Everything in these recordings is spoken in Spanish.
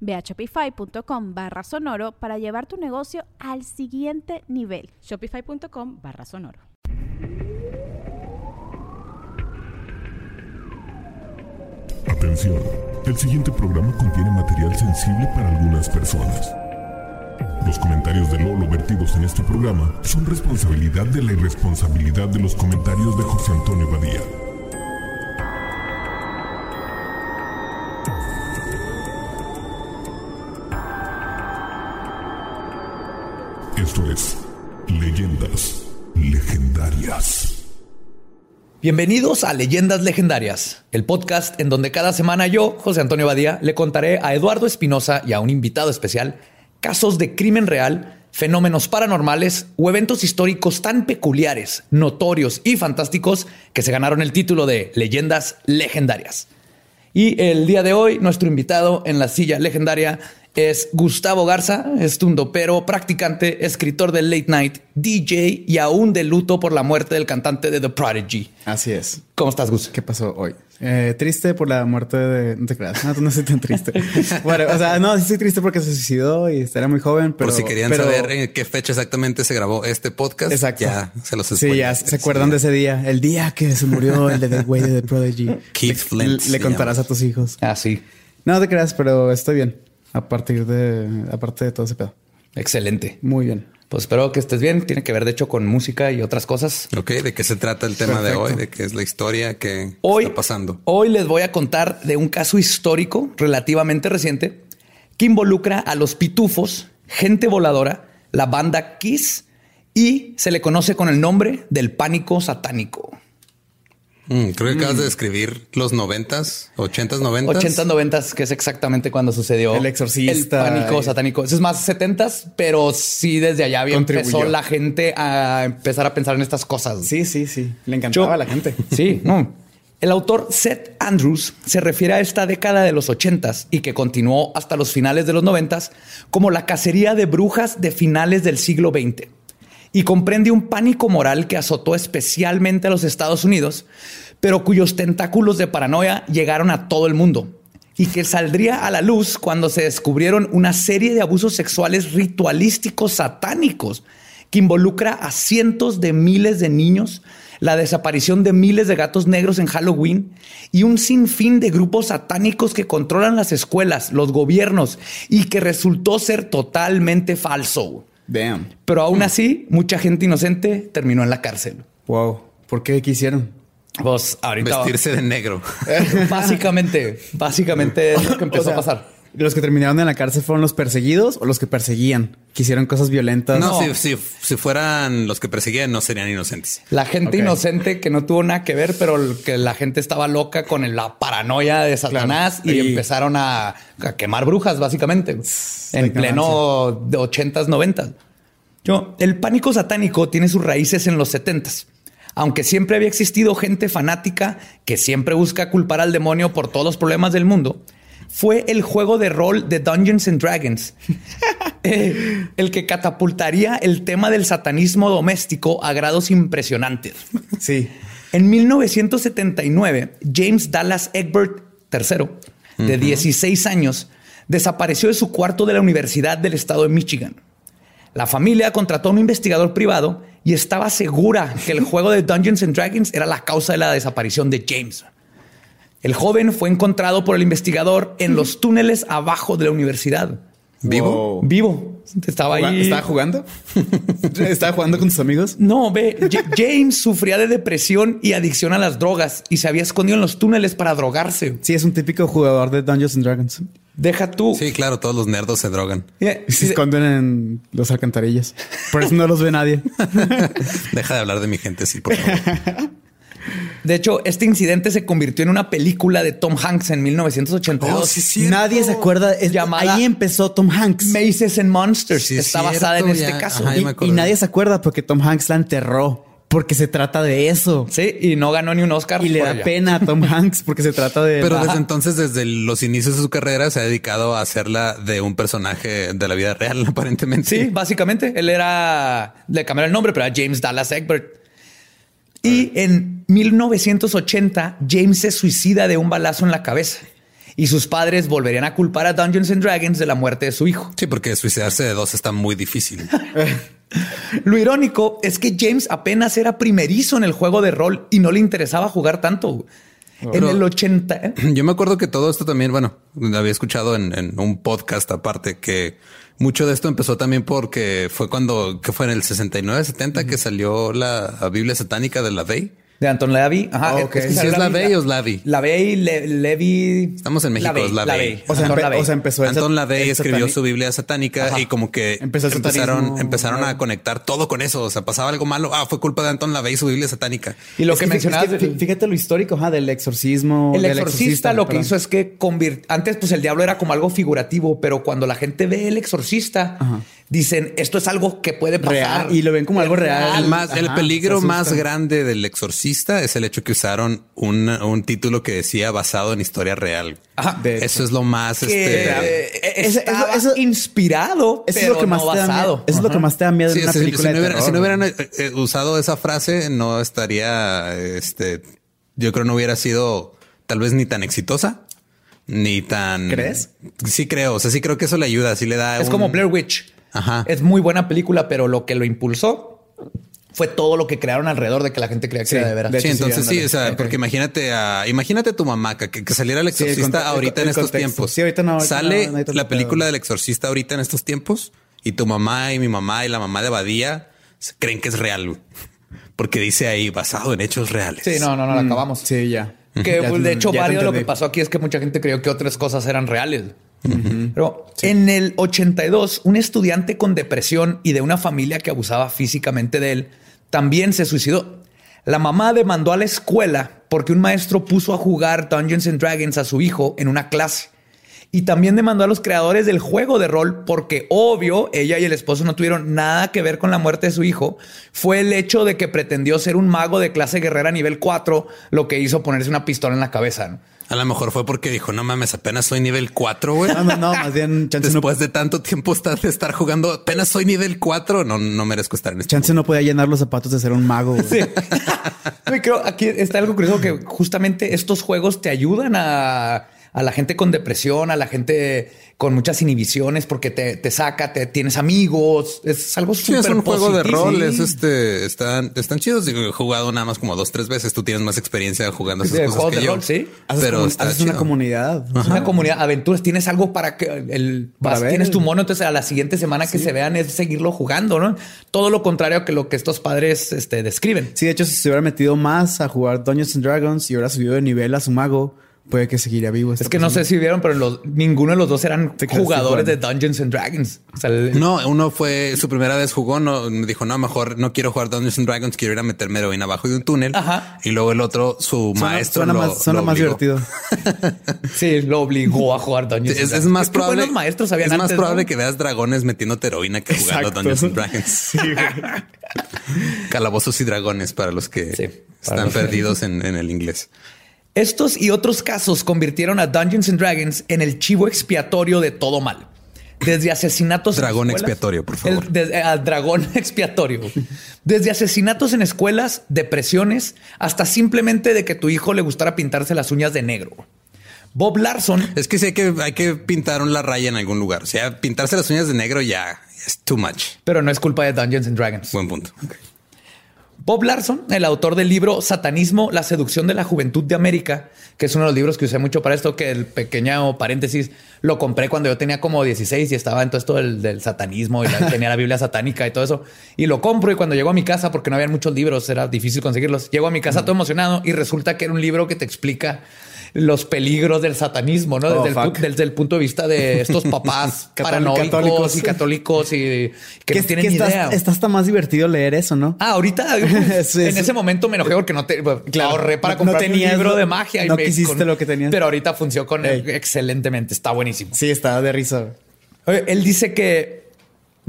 Ve a shopify.com barra sonoro para llevar tu negocio al siguiente nivel. Shopify.com barra sonoro. Atención, el siguiente programa contiene material sensible para algunas personas. Los comentarios de Lolo vertidos en este programa son responsabilidad de la irresponsabilidad de los comentarios de José Antonio Badía. Esto es Leyendas Legendarias. Bienvenidos a Leyendas Legendarias, el podcast en donde cada semana yo, José Antonio Badía, le contaré a Eduardo Espinosa y a un invitado especial casos de crimen real, fenómenos paranormales o eventos históricos tan peculiares, notorios y fantásticos que se ganaron el título de Leyendas Legendarias. Y el día de hoy, nuestro invitado en la silla legendaria es Gustavo Garza, es tundopero, practicante, escritor de Late Night, DJ y aún de luto por la muerte del cantante de The Prodigy. Así es. ¿Cómo estás, Gus? ¿Qué pasó hoy? Eh, triste por la muerte de... No te creas, no, no soy tan triste. bueno, o sea, no, sí estoy triste porque se suicidó y era muy joven, pero... Por si querían saber en qué fecha exactamente se grabó este podcast, Exacto. ya se los Sí, ya se acuerdan de ese día, el día que se murió el de The Way de The Prodigy. Keith Flint. Le, le contarás a tus hijos. Ah, sí. No te creas, pero estoy bien. A partir de... Aparte de todo ese pedo. Excelente. Muy bien. Pues espero que estés bien. Tiene que ver, de hecho, con música y otras cosas. Ok, ¿de qué se trata el tema de hoy? ¿De qué es la historia que Hoy, está pasando? Hoy les voy a contar de un caso histórico relativamente reciente que involucra a los pitufos, gente voladora, la banda Kiss y se le conoce con el nombre del pánico satánico. Mm, creo que acabas de describir los noventas, ochentas, noventas. 80, 90, que es exactamente cuando sucedió El exorcista. El pánico Y- satánico. Eso es más 70, pero sí desde allá había empezó la gente a empezar a pensar en estas cosas. Sí, sí, sí. Le encantaba Yo- a la gente. Sí, no. El autor Seth Andrews se refiere a esta década de los 80 y que continuó hasta los finales de los 90 como la cacería de brujas de finales del siglo XX y comprende un pánico moral que azotó especialmente a los Estados Unidos, pero cuyos tentáculos de paranoia llegaron a todo el mundo y que saldría a la luz cuando se descubrieron una serie de abusos sexuales ritualísticos satánicos que involucra a cientos de miles de niños, la desaparición de miles de gatos negros en Halloween y un sinfín de grupos satánicos que controlan las escuelas, los gobiernos y que resultó ser totalmente falso. Damn. Pero aún así, mucha gente inocente terminó en la cárcel. Wow. ¿Por qué quisieron? Pues ahorita Vestirse de negro. básicamente, básicamente es lo que empezó O sea, a pasar. ¿Los que terminaron en la cárcel fueron los perseguidos o los que perseguían? Que hicieron cosas violentas. No, Si, si, si fueran los que perseguían, no serían inocentes. La gente inocente que no tuvo nada que ver, pero que la gente estaba loca con la paranoia de Satanás Claro. y, Y- empezaron a, a quemar brujas, básicamente, en ignorancia. pleno de 80s, 90s. Yo, el pánico satánico tiene sus raíces en los 70s. Aunque siempre había existido gente fanática que siempre busca culpar al demonio por todos los problemas del mundo, fue el juego de rol de Dungeons and Dragons eh, el que catapultaría el tema del satanismo doméstico a grados impresionantes. Sí. En 1979, James Dallas Egbert III, de 16 años, desapareció de su cuarto de la Universidad del estado de Michigan. La familia contrató a un investigador privado y estaba segura que el juego de Dungeons and Dragons era la causa de la desaparición de James. El joven fue encontrado por el investigador en los túneles abajo de la universidad. ¿Vivo? Wow. Vivo. Estaba ahí. ¿Estaba jugando? ¿Estaba jugando con tus amigos? No, ve, James sufría de depresión y adicción a las drogas y se había escondido en los túneles para drogarse. Sí, es un típico jugador de Dungeons and Dragons. Deja tú. Sí, claro, todos los nerdos se drogan. Mira, Se esconden en los alcantarillas. Por eso no los ve nadie. Deja de hablar de mi gente, sí, por favor. De hecho, este incidente se convirtió en una película de Tom Hanks en 1982. Oh, sí, cierto. Nadie se acuerda. Es, Llamada- Ahí empezó Tom Hanks. Maces and Monsters. Sí, es Está cierto, basada en este caso. Ajá, y, nadie se acuerda porque Tom Hanks la enterró. Porque se trata de eso. Sí, y no ganó ni un Oscar. Y le da ella. pena a Tom Hanks porque se trata de. Pero desde entonces, desde los inicios de su carrera, se ha dedicado a hacerla de un personaje de la vida real, aparentemente. Sí, básicamente. Él era, le cambiaron el nombre, pero era James Dallas Egbert. Y en 1980, James se suicida de un balazo en la cabeza. Y sus padres volverían a culpar a Dungeons and Dragons de la muerte de su hijo. Sí, porque suicidarse de dos está muy difícil. Lo irónico es que James apenas era primerizo en el juego de rol y no le interesaba jugar tanto. En Pero- el 80, ¿eh? Yo me acuerdo que todo esto también, bueno, había escuchado en, en un podcast aparte que mucho de esto empezó también porque fue cuando, que fue en el 69, 70 que salió la Biblia satánica de la Vey. De Anton Lavey. Ajá. Ah, es- ok. es que ¿Sí salió es Lavey o es Lavey? Lavey, Le- Levi. Estamos en México, es Lavey. O sea, o sea, empezó Anton LaVey escribió su Biblia satánica Ajá. y como que Empezó empezaron, empezaron a conectar todo con eso. O sea, pasaba algo malo. Ah, fue culpa de Anton LaVey y su Biblia satánica. Y lo Es que, mencionabas. es que fí- fíjate lo histórico ajá, del exorcismo. El del exorcista, lo que hizo es que convirt... antes pues el diablo era como algo figurativo, pero cuando la gente ve el exorcista, dicen esto es algo que puede pasar. Real, y lo ven como algo real. El, más, el peligro más grande del exorcista es el hecho que usaron un, un título que decía basado en historia real. Ajá. De Eso es lo más que este, eh, Eso- eso- inspirado, Eso es lo que más no te da basado. miedo. Eso es lo que más te da miedo Sí, en una si, película si no de hubiera- terror. si no hubieran eh, eh, usado esa frase, no estaría, este, yo creo no hubiera sido tal vez ni tan exitosa, ni tan... ¿Crees? Sí creo, o sea, sí creo que eso le ayuda, sí le da... Es un- como Blair Witch. Ajá. Es muy buena película, pero lo que lo impulsó fue todo lo que crearon alrededor de que la gente creía que Sí, era de veras. de Sí, hecho, sí, entonces sí, o sea, porque imagínate a, imagínate a tu mamá que, que saliera el Sí, el exorcista el- ahorita en estos tiempos. Sí, ahorita no, ahorita Sale no, no la película del exorcista ahorita en estos tiempos y tu mamá y mi mamá y la mamá de Badía creen que es real, porque dice ahí basado en hechos reales. Sí, no, no, no, la acabamos. Mm, Sí, ya. Que Ya pues, de hecho, varios de lo que pasó aquí es que mucha gente creyó que otras cosas eran reales. Pero en el 82, un estudiante con depresión y de una familia que abusaba físicamente de él también se suicidó. La mamá demandó a la escuela porque un maestro puso a jugar Dungeons and Dragons a su hijo en una clase. Y también demandó a los creadores del juego de rol porque, obvio, ella y el esposo no tuvieron nada que ver con la muerte de su hijo. Fue el hecho de que pretendió ser un mago de clase guerrera nivel 4 lo que hizo ponerse una pistola en la cabeza. ¿no? A lo mejor fue porque dijo, no mames, apenas soy nivel 4, güey. No, no, no, más bien chance no, Después de tanto tiempo estar, de estar jugando, apenas soy nivel 4, no, no merezco estar en este chance no podía llenar los zapatos de ser un mago. güey. Sí. Yo creo aquí está algo curioso que justamente estos juegos te ayudan a, a la gente con depresión, a la gente con muchas inhibiciones, porque te, te saca, te tienes amigos. Es algo Sí, es súper un juego de rol, Sí. es este, están, están chidos. Digo, He jugado nada más como dos, tres veces. Tú tienes más experiencia jugando esas De cosas juegos que de yo. rol, sí. Haces, Pero está haces una chido. comunidad. Es una comunidad, aventuras, tienes algo para que el Para vas- ver. tienes tu mono, entonces a la siguiente semana que se vean es seguirlo jugando, ¿no? Todo lo contrario a que lo que estos padres este, describen. Sí, de hecho, si se hubiera metido más a jugar Dungeons and Dragons y hubiera subido de nivel a su mago, puede que seguiría vivo. Es que no sé si vieron, pero los- ninguno de los dos eran jugadores de. Dungeons and Dragons. O sea, el- No, uno fue su primera vez jugó, no me dijo, no, mejor no quiero jugar Dungeons and Dragons, quiero ir a meterme heroína abajo de un túnel. Ajá. Y luego el otro, su Suena- maestro suena lo, más, suena lo más obligó. divertido. Sí, lo obligó a jugar Dungeons. Es, and es Dragons. más probable. maestros es más antes, probable ¿no? que veas dragones metiéndote heroína que jugando Exacto. Dungeons and Dragons. Calabozos y dragones para los que Sí, para están los que- perdidos en, en el inglés. Estos y otros casos convirtieron a Dungeons and Dragons en el chivo expiatorio de todo mal. Desde asesinatos. en Dragón escuelas- expiatorio, por favor. El- desde- al dragón expiatorio. Desde asesinatos en escuelas, depresiones, hasta simplemente de que tu hijo le gustara pintarse las uñas de negro. Bob Larson Es que sí hay que, hay que pintar la raya en algún lugar. O sea, pintarse las uñas de negro ya es too much. pero no es culpa de Dungeons and Dragons. Buen punto. Bob Larson, el autor del libro Satanismo, la seducción de la juventud de América, que es uno de los libros que usé mucho para esto, que el pequeño paréntesis lo compré cuando yo tenía como 16 y estaba en todo esto del, satanismo y tenía la Biblia satánica y todo eso. Y lo compro y cuando llego a mi casa, porque no había muchos libros, era difícil conseguirlos, llego a mi casa todo emocionado y resulta que era un libro que te explica los peligros del satanismo, ¿no? Desde, oh, el, desde el, punto de vista de estos papás paranoicos y católicos y que no tienen idea. Está hasta más divertido leer eso, ¿no? Ah, ahorita en ese momento me enojé porque no te ahorré para comprar un libro de magia y no quisiste lo que tenías. Pero ahorita funcionó con excelentemente. Está buenísimo. Sí, está de risa. Él dice que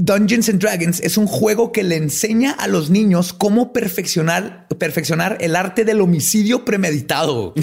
Dungeons and Dragons es un juego que le enseña a los niños cómo perfeccionar, perfeccionar el arte del homicidio premeditado.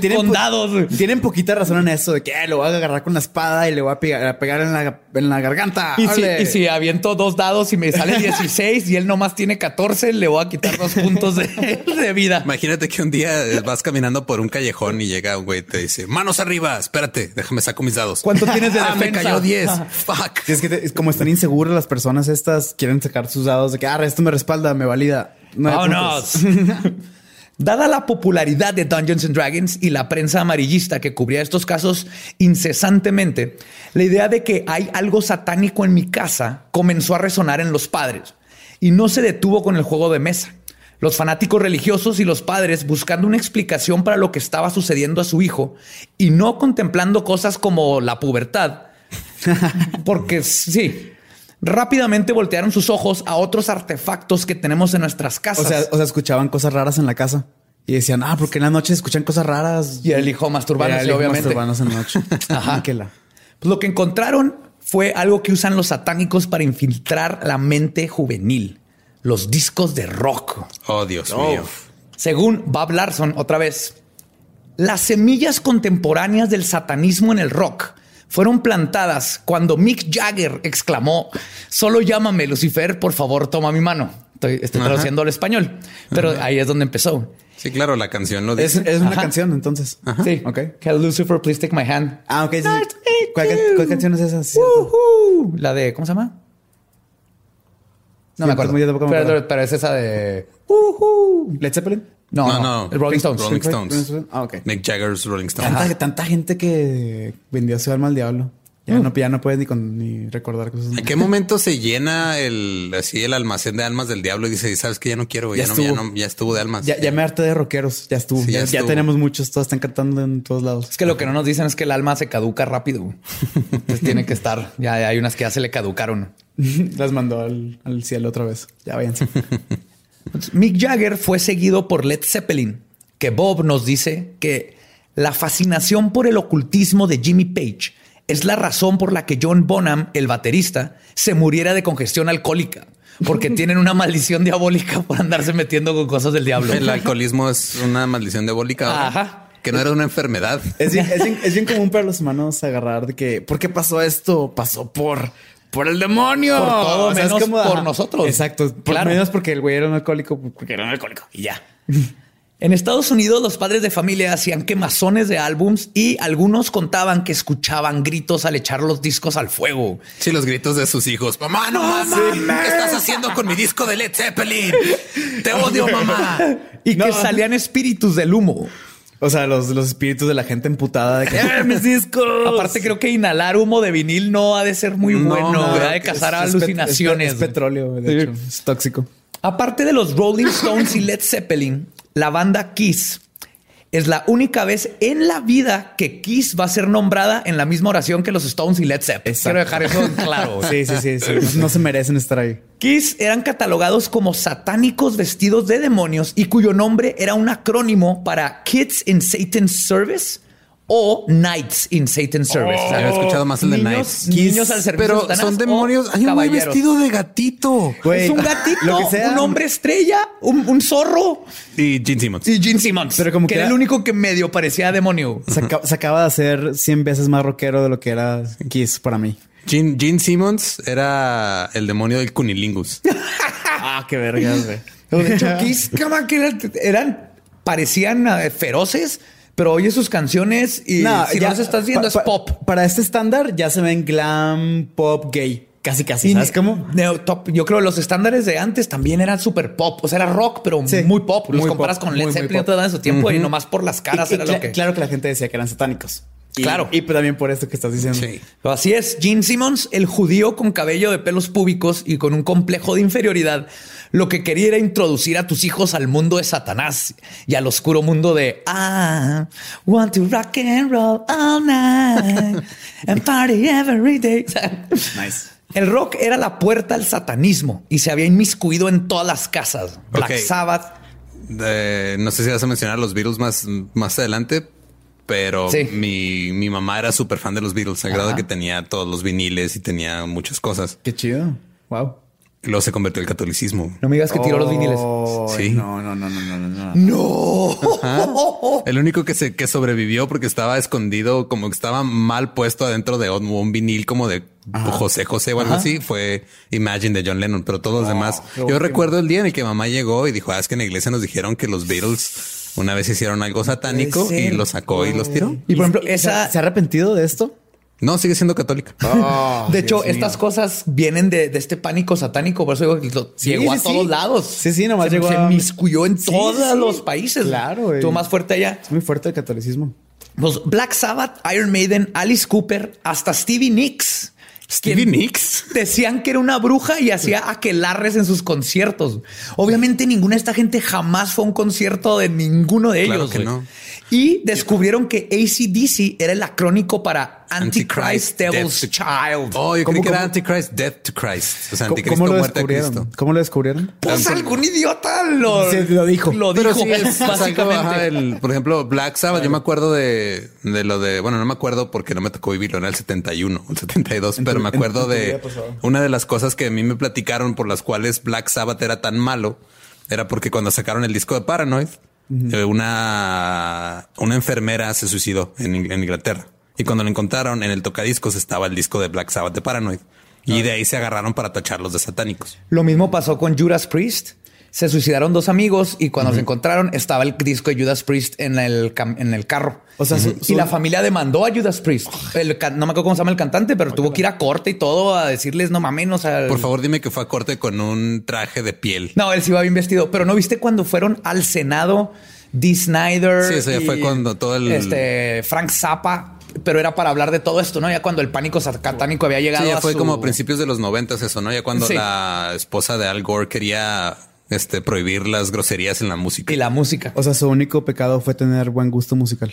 tienen, Tienen poquita razón en eso de que lo voy a agarrar con la espada y le voy a pegar, en, la, garganta. Y si, aviento dos dados y me sale 16 y él nomás tiene 14, le voy a quitar dos puntos de, vida. Imagínate que un día vas caminando por un callejón y llega un güey y te dice manos arriba. Espérate, déjame saco mis dados. ¿Cuánto tienes de ah, me cayó 10. Fuck. es que como están inseguras las personas estas, quieren sacar sus dados de que ah, esto me respalda, me valida. No, no. Dada la popularidad de Dungeons and Dragons y la prensa amarillista que cubría estos casos incesantemente, la idea de que hay algo satánico en mi casa comenzó a resonar en los padres y no se detuvo con el juego de mesa. Los fanáticos religiosos y los padres buscando una explicación para lo que estaba sucediendo a su hijo y no contemplando cosas como la pubertad. Porque sí, rápidamente voltearon sus ojos a otros artefactos que tenemos en nuestras casas. O sea, o sea, escuchaban cosas raras en la casa. Y decían, ah, porque en la noche escuchan cosas raras. Y el hijo masturbándose, obviamente. Masturbándose en la noche. Ajá. Pues lo que encontraron fue algo que usan los satánicos para infiltrar la mente juvenil. Los discos de rock. Oh, Dios mío. Según Bob Larson, otra vez, las semillas contemporáneas del satanismo en el rock fueron plantadas cuando Mick Jagger exclamó, solo llámame Lucifer, por favor, toma mi mano. Estoy, traduciendo al español, pero ahí es donde empezó. Sí, claro, la canción lo dice. Es, una canción, entonces. Sí. Ok. Que Lucifer, please take my hand. Ah, ok. ¿Cuál, canción es esa? La de, ¿cómo se llama? No me acuerdo. Pero, pero, es esa de... Led Zeppelin. No, no, no. El Rolling Stones. Rolling Stones. Ah, ok. Mick Jagger's Rolling Stones. Tanta, gente que vendió su alma al diablo. Ya, no, ya no puedes ni, ni recordar cosas. ¿En qué momento se llena el así el almacén de almas del diablo y dice, sabes que ya no quiero, ya, ya, estuvo. No, ya, estuvo de almas? Ya, ya me harté de rockeros, ya estuvo. ya, tenemos muchos, todos están cantando en todos lados. Es que lo que no nos dicen es que el alma se caduca rápido. Entonces tiene que estar. Ya hay unas que ya se le caducaron. Las mandó al, al cielo otra vez. Ya váyanse. Mick Jagger fue seguido por Led Zeppelin, que Bob nos dice que la fascinación por el ocultismo de Jimmy Page es la razón por la que John Bonham, el baterista, se muriera de congestión alcohólica. Porque tienen una maldición diabólica por andarse metiendo con cosas del diablo. El alcoholismo es una maldición diabólica. Ajá. Que no era una enfermedad. Es bien, común para los humanos agarrar de que, ¿por qué pasó esto? Pasó por por el demonio. Por todo, menos por nosotros. Exacto. Por menos porque el güey era un alcohólico, porque era un alcohólico y ya. En Estados Unidos, los padres de familia hacían quemazones de álbums y algunos contaban que escuchaban gritos al echar los discos al fuego. Sí, los gritos de sus hijos. Mamá, no, mamá, ¿qué estás haciendo con mi disco de Led Zeppelin? Te odio, mamá. Y que salían espíritus del humo. O sea, los, los espíritus de la gente emputada de que ¡Eh, mis discos. Aparte, creo que inhalar humo de vinil no ha de ser muy bueno, no, de cazar alucinaciones. Es, petróleo, de hecho, es tóxico. Aparte de los Rolling Stones y Led Zeppelin, la banda Kiss es la única vez en la vida que Kiss va a ser nombrada en la misma oración que los Stones y Led Zeppelin. Quiero dejar eso claro. sí, sí, sí, No, se merecen estar ahí. Kiss eran catalogados como satánicos vestidos de demonios y cuyo nombre era un acrónimo para Kids in Satan's Service o Knights in Satan's Service. Oh, había escuchado más el de Knights. Niños al servicio Pero son demonios. Hay un vestido de gatito. es un gatito, un hombre estrella, un, zorro. Y Gene Simmons. Y Gene Simmons. Pero como que, era el único que medio parecía demonio. Se, acaba de hacer 100 veces más rockero de lo que era Kiss para mí. Gene, Gene Simmons era el demonio del cunilingus. ah, qué vergas, güey. De hecho, Kiss, que eran, parecían eh, feroces, pero oye sus canciones y si ya, no se estás viendo es pop. Para este estándar ya se ven glam, pop, gay. Casi, casi. Y ¿Sabes cómo? neo top- yo creo que los estándares de antes también eran súper pop. O sea, era rock, pero Sí, muy pop. Los muy comparas pop, con Led Zeppelin bandas de su tiempo y nomás por las caras Y- era cla- lo que... Claro que la gente decía que eran satánicos. Y- Claro. Y también por esto que estás diciendo. Sí. Así es, Gene Simmons, el judío con cabello de pelos púbicos y con un complejo de inferioridad, lo que quería era introducir a tus hijos al mundo de Satanás y al oscuro mundo de I want to rock and roll all night and party every day. Nice. El rock era la puerta al satanismo y se había inmiscuido en todas las casas. Black Ok. Sabbath. Eh, no sé si vas a mencionar los Beatles más, más adelante, pero Sí. mi, mi mamá era súper fan de los Beatles, al grado que tenía todos los viniles y tenía muchas cosas. Qué chido. Wow. Luego se convirtió al catolicismo. No me digas que tiró los viniles. Sí. No, no, no, no, no, no. no. El único que se que sobrevivió porque estaba escondido, como que estaba mal puesto adentro de un, un vinil como de José José o algo así, fue Imagine de John Lennon, pero todos los demás. Yo recuerdo el día en el que mamá llegó y dijo, ah, es que en la iglesia nos dijeron que los Beatles una vez hicieron algo satánico y lo sacó y los tiró. Y por ejemplo, ¿Se- esa, ¿Se ha arrepentido de esto? No, sigue siendo católica. de hecho, Dios mío. estas cosas vienen de, de este pánico satánico. Por eso digo que lo- Sí, llegó a todos sí. lados. Sí, sí, nomás se, llegó se a- inmiscuyó en Sí, todos sí. los países. Claro, güey. Estuvo más fuerte allá. Es muy fuerte el catolicismo. Pues Black Sabbath, Iron Maiden, Alice Cooper, hasta Stevie Nicks. Stevie Nicks. Decían que era una bruja y hacía aquelarres en sus conciertos. Obviamente ninguna de esta gente jamás fue a un concierto de ninguno de Claro ellos. que no. Y descubrieron que ACDC era el acrónico para Antichrist, Antichrist, Devil's Death Child. Oh, yo ¿Cómo, creí que era? Antichrist, Death to Christ. O sea, ¿Cómo, Anticristo, cómo lo muerte a? Cristo. ¿Cómo lo descubrieron? Pues algún idiota lo, lo dijo. Lo Pero dijo, sí, es, básicamente. el- por ejemplo, Black Sabbath, yo me acuerdo de, de lo de, bueno, no me acuerdo porque no me tocó vivirlo, era el 71, el 72, En pero tu- me acuerdo tu de una de las cosas que a mí me platicaron por las cuales Black Sabbath era tan malo, era porque cuando sacaron el disco de Paranoid, eh, una, una enfermera se suicidó en, en Inglaterra. Y cuando lo encontraron en el tocadiscos estaba el disco de Black Sabbath de Paranoid. Y de ahí se agarraron para tacharlos de satánicos. Lo mismo pasó con Judas Priest. Se suicidaron dos amigos y cuando se encontraron estaba el disco de Judas Priest en el, en el carro. O sea, su- y la familia demandó a Judas Priest. El no me acuerdo cómo se llama el cantante, pero tuvo que ir a corte y todo a decirles no mames, o sea, Por favor, dime que fue a corte con un traje de piel. No, él sí iba bien vestido, pero no viste cuando fueron al Senado Dee Snyder. Sí, eso ya fue cuando todo el- este Frank Zappa, pero era para hablar de todo esto, ¿no? Ya cuando el pánico satánico había llegado Sí, ya a fue su- como a principios de los noventas eso, ¿no? Ya cuando Sí. la esposa de Al Gore quería este, prohibir las groserías en la música. y la música. O sea, su único pecado fue tener buen gusto musical.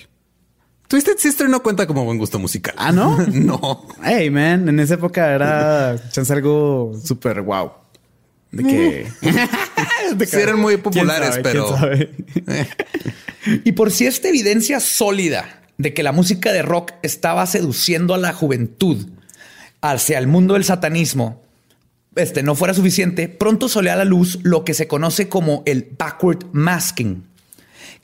Twisted Sister no cuenta como buen gusto musical. Ah, ¿no? no. Hey, man, en esa época era chance algo súper wow. De que... de Sí, eran muy populares, pero-. Y por si esta evidencia sólida de que la música de rock estaba seduciendo a la juventud hacia el mundo del satanismo, este no fuera suficiente, pronto salió a la luz lo que se conoce como el backward masking,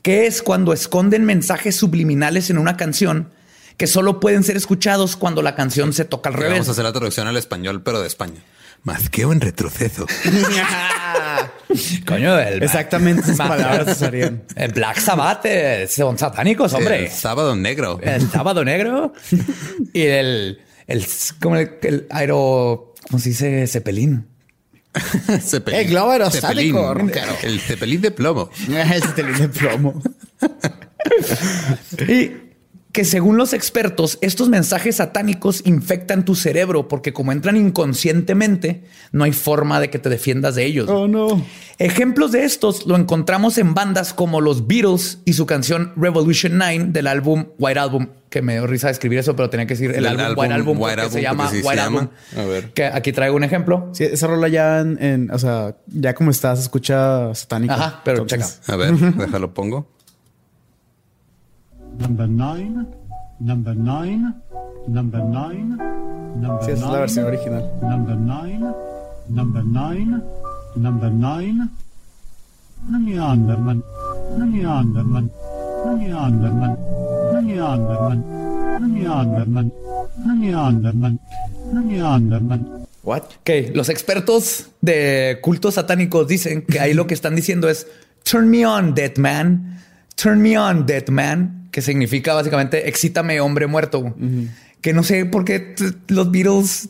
que es cuando esconden mensajes subliminales en una canción que solo pueden ser escuchados cuando la canción se toca al Vamos a revés. hacer la traducción al español, pero de España. Mazqueo en retroceso. Coño, el Exactamente esas palabras usarían. el Black Sabbath eh, son satánicos, hombre. El sábado negro. el sábado negro y el, el, como el, el aero, ¿cómo se dice? Cepelín. Cepelín. El globo aerostático, Cepelín. El cepelín de plomo. Ese telín de plomo. Y que según los expertos, estos mensajes satánicos infectan tu cerebro porque como entran inconscientemente, no hay forma de que te defiendas de ellos. Oh, no. Ejemplos de estos lo encontramos en bandas como los Beatles y su canción Revolution 9 del álbum White Album, que me dio risa escribir eso, pero tenía que decir el álbum, álbum White Album, White Album, se llama se White llama. Album. A ver. Que aquí traigo un ejemplo. Sí, esa rola ya en, en- o sea, ya como está, se escucha satánico. Ajá, pero Entonces, A ver, déjalo pongo. Number nine, number nine, number nine, number Sí, es la nine, versión original. Number nine, number nine, number nine. Nanny Anderman, Nanny Anderman, Nanny Anderman, Nanny Anderman, Nanny Anderman, Nanny Anderman, Nanny Anderman. What? Ok, los expertos de cultos satánicos dicen que ahí lo que están diciendo es turn me on, dead man, turn me on, dead man, que significa básicamente excítame, hombre muerto. Que no sé por qué los Beatles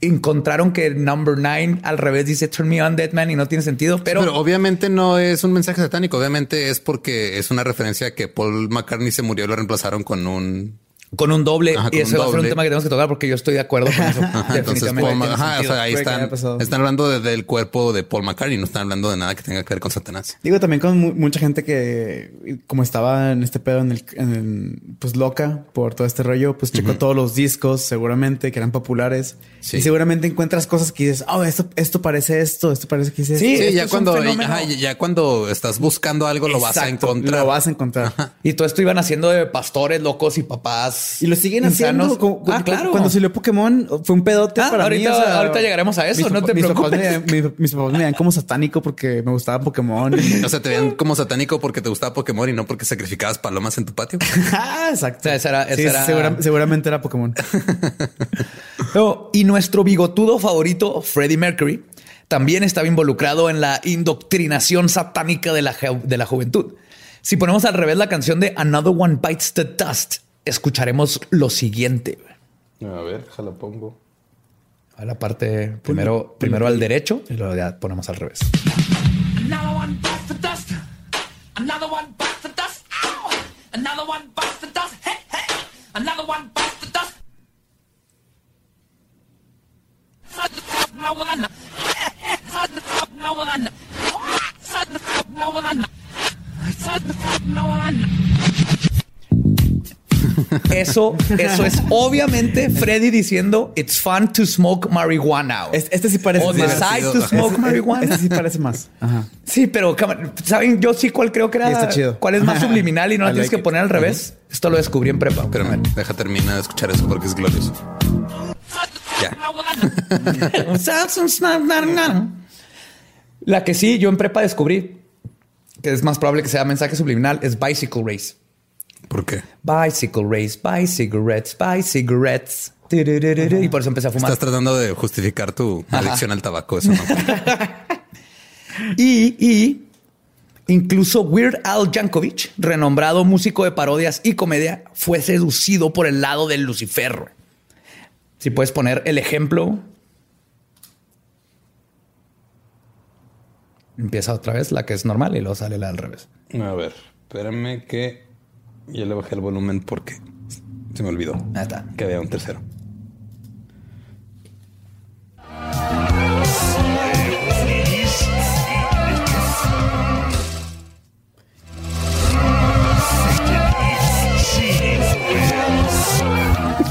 encontraron que number nine al revés dice Turn Me On Dead Man y no tiene sentido, pero, Pero, obviamente no es un mensaje satánico. Obviamente es porque es una referencia a que Paul McCartney se murió y lo reemplazaron con un. Con un doble. Ajá, con y ese un va a ser un tema que tenemos que tocar porque yo estoy de acuerdo con eso. Ajá, entonces. Paul ajá, o sentido. sea, ahí están, están hablando de- del cuerpo de Paul McCartney, no están hablando de nada que tenga que ver con Satanás. Digo también con mu- mucha gente que como estaba en este pedo en el, en el- pues loca por todo este rollo, pues checó todos los discos seguramente que eran populares Sí. y seguramente encuentras cosas que dices, oh, esto, esto parece esto, esto parece que es esto". Sí, Sí, esto ya cuando, ajá, ya cuando estás buscando algo lo vas a encontrar. Lo vas a encontrar. Y todo esto iban haciendo de pastores locos y papás. Y lo siguen insanos. haciendo. Como- ah, claro. Cuando salió Pokémon fue un pedote Ah, para ahorita- mí. o sea, ahorita llegaremos a eso, mis no te mis papás preocupes. me- mis, mis papás me veían como satánico porque me gustaba Pokémon. O sea, te veían como satánico porque te gustaba Pokémon y no porque sacrificabas palomas en tu patio. ah, O exacto. sea, esa era- esa Sí, era- segura- seguramente era Pokémon. No, y nuestro bigotudo favorito, Freddie Mercury, también estaba involucrado en la indoctrinación satánica de la, de la juventud. Si ponemos al revés la canción de Another One Bites the Dust, escucharemos lo siguiente. A ver, déjalo pongo. A la parte primero, primero al derecho y luego ya ponemos al revés. Eso, eso es obviamente Freddy diciendo it's fun to smoke marijuana. Este, este sí parece O más. decide to Este- smoke marijuana. Este sí parece más. Ajá. Sí, pero saben, yo sí cuál creo que era. Está chido. ¿Cuál es más subliminal y no la tienes like que it. poner al revés? Esto lo descubrí en prepa. Pero Espérame. deja terminar de escuchar eso porque es glorioso. Ya. La que sí, yo en prepa descubrí que es más probable que sea mensaje subliminal es Bicycle Race. ¿Por qué? Bicycle Race, buy cigarettes, buy cigarettes. Y por eso empecé a fumar. Estás tratando de justificar tu adicción al tabaco. Eso no. Y, y incluso Weird Al Yankovic, renombrado músico de parodias y comedia, fue seducido por el lado del Lucifer. Si puedes poner el ejemplo. Empieza otra vez la que es normal y luego sale la al revés. A ver, espérame que ya le bajé el volumen porque se me olvidó está. que había un tercero.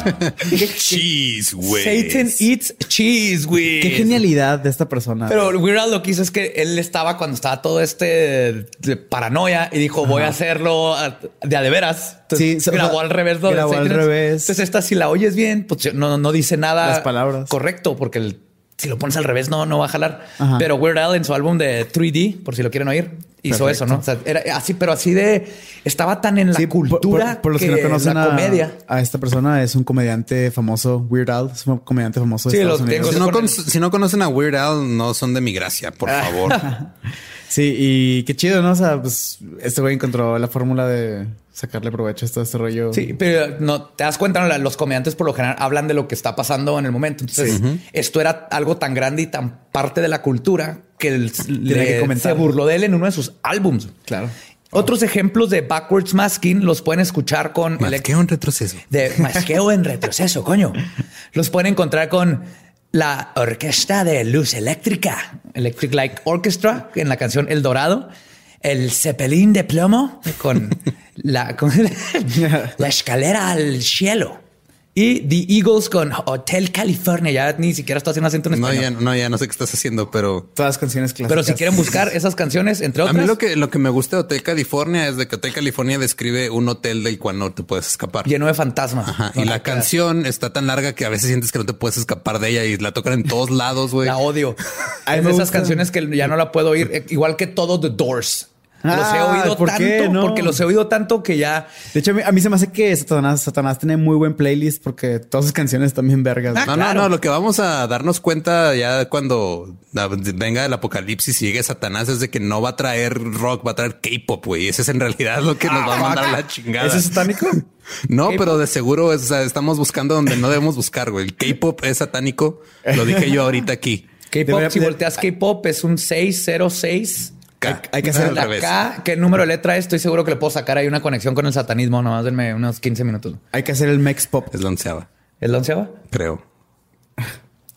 Cheese, güey. Satan eats cheese, güey. Qué genialidad de esta persona. Pero Weird Al lo que hizo es que él estaba cuando estaba todo este de paranoia y dijo voy a hacerlo de a de veras. Entonces, Sí, o sea, grabó al revés. grabó al revés. Entonces esta si la oyes bien, pues no, no dice nada. Las palabras. Correcto, porque el- si lo pones al revés no, no va a jalar. Ajá. Pero Weird Al en su álbum de 3D, por si lo quieren oír, hizo Perfecto. eso, ¿no? O sea, era así, pero así de... Estaba tan en la Sí, cultura por, por los que, no conocen la a, comedia. a esta persona, es un comediante famoso, Weird Al, es un comediante famoso de Sí, Estados lo Unidos. tengo. Si no, con- si no conocen a Weird Al, no son de mi gracia, por favor. Sí, y qué chido, ¿no? O sea, pues este güey encontró la fórmula de sacarle provecho a todo este rollo. Sí, pero no te das cuenta, ¿no? Los comediantes por lo general hablan de lo que está pasando en el momento. Entonces, esto era algo tan grande y tan parte de la cultura que, el- le- que se burló de él en uno de sus álbums. Claro. Otros ejemplos de backwards masking los pueden escuchar con que un retroceso. de masqueo en retroceso, coño. Los pueden encontrar con la Orquesta de Luz Eléctrica, Electric Light Orchestra, en la canción El Dorado. El Cepelín de plomo con la, con la escalera al cielo. Y The Eagles con Hotel California. Ya ni siquiera estoy haciendo acento en No español. ya, no, ya no sé qué estás haciendo, pero Todas las canciones clásicas. Pero si quieren buscar esas canciones, entre a otras. mí lo que, lo que me gusta de Hotel California es de que Hotel California describe un hotel del cual no te puedes escapar. lleno de fantasmas. Ajá. No, y la canción está tan larga que a veces sientes que no te puedes escapar de ella y la tocan en todos lados, güey. La odio. A de esas gusta. canciones que ya no la puedo oír. Eh, Igual que todo The Doors. Los he Ah, oído ¿por tanto? No. porque los he oído tanto que ya. De hecho, a mí, a mí se me hace que Satanás, Satanás tiene muy buen playlist porque todas sus canciones bien vergas. Ah, No, claro. no, no. Lo que vamos a darnos cuenta ya cuando ah, venga el apocalipsis y llegue Satanás es de que no va a traer rock, va a traer K-pop, güey. Ese es en realidad lo que nos va a mandar a la chingada. ¿Eso es satánico? No, pero de seguro es- o sea, estamos buscando donde no debemos buscar, güey. El K-pop es satánico. Lo dije yo ahorita aquí. K-pop, si volteas K-pop, es un 606. K. hay que hacer Al La revés. K, ¿qué número de letra es? Estoy seguro que le puedo sacar ahí una conexión con el satanismo. Nomás denme unos 15 minutos. Hay que hacer el Mex Pop. Es la onceava, ¿Es la onceava? creo.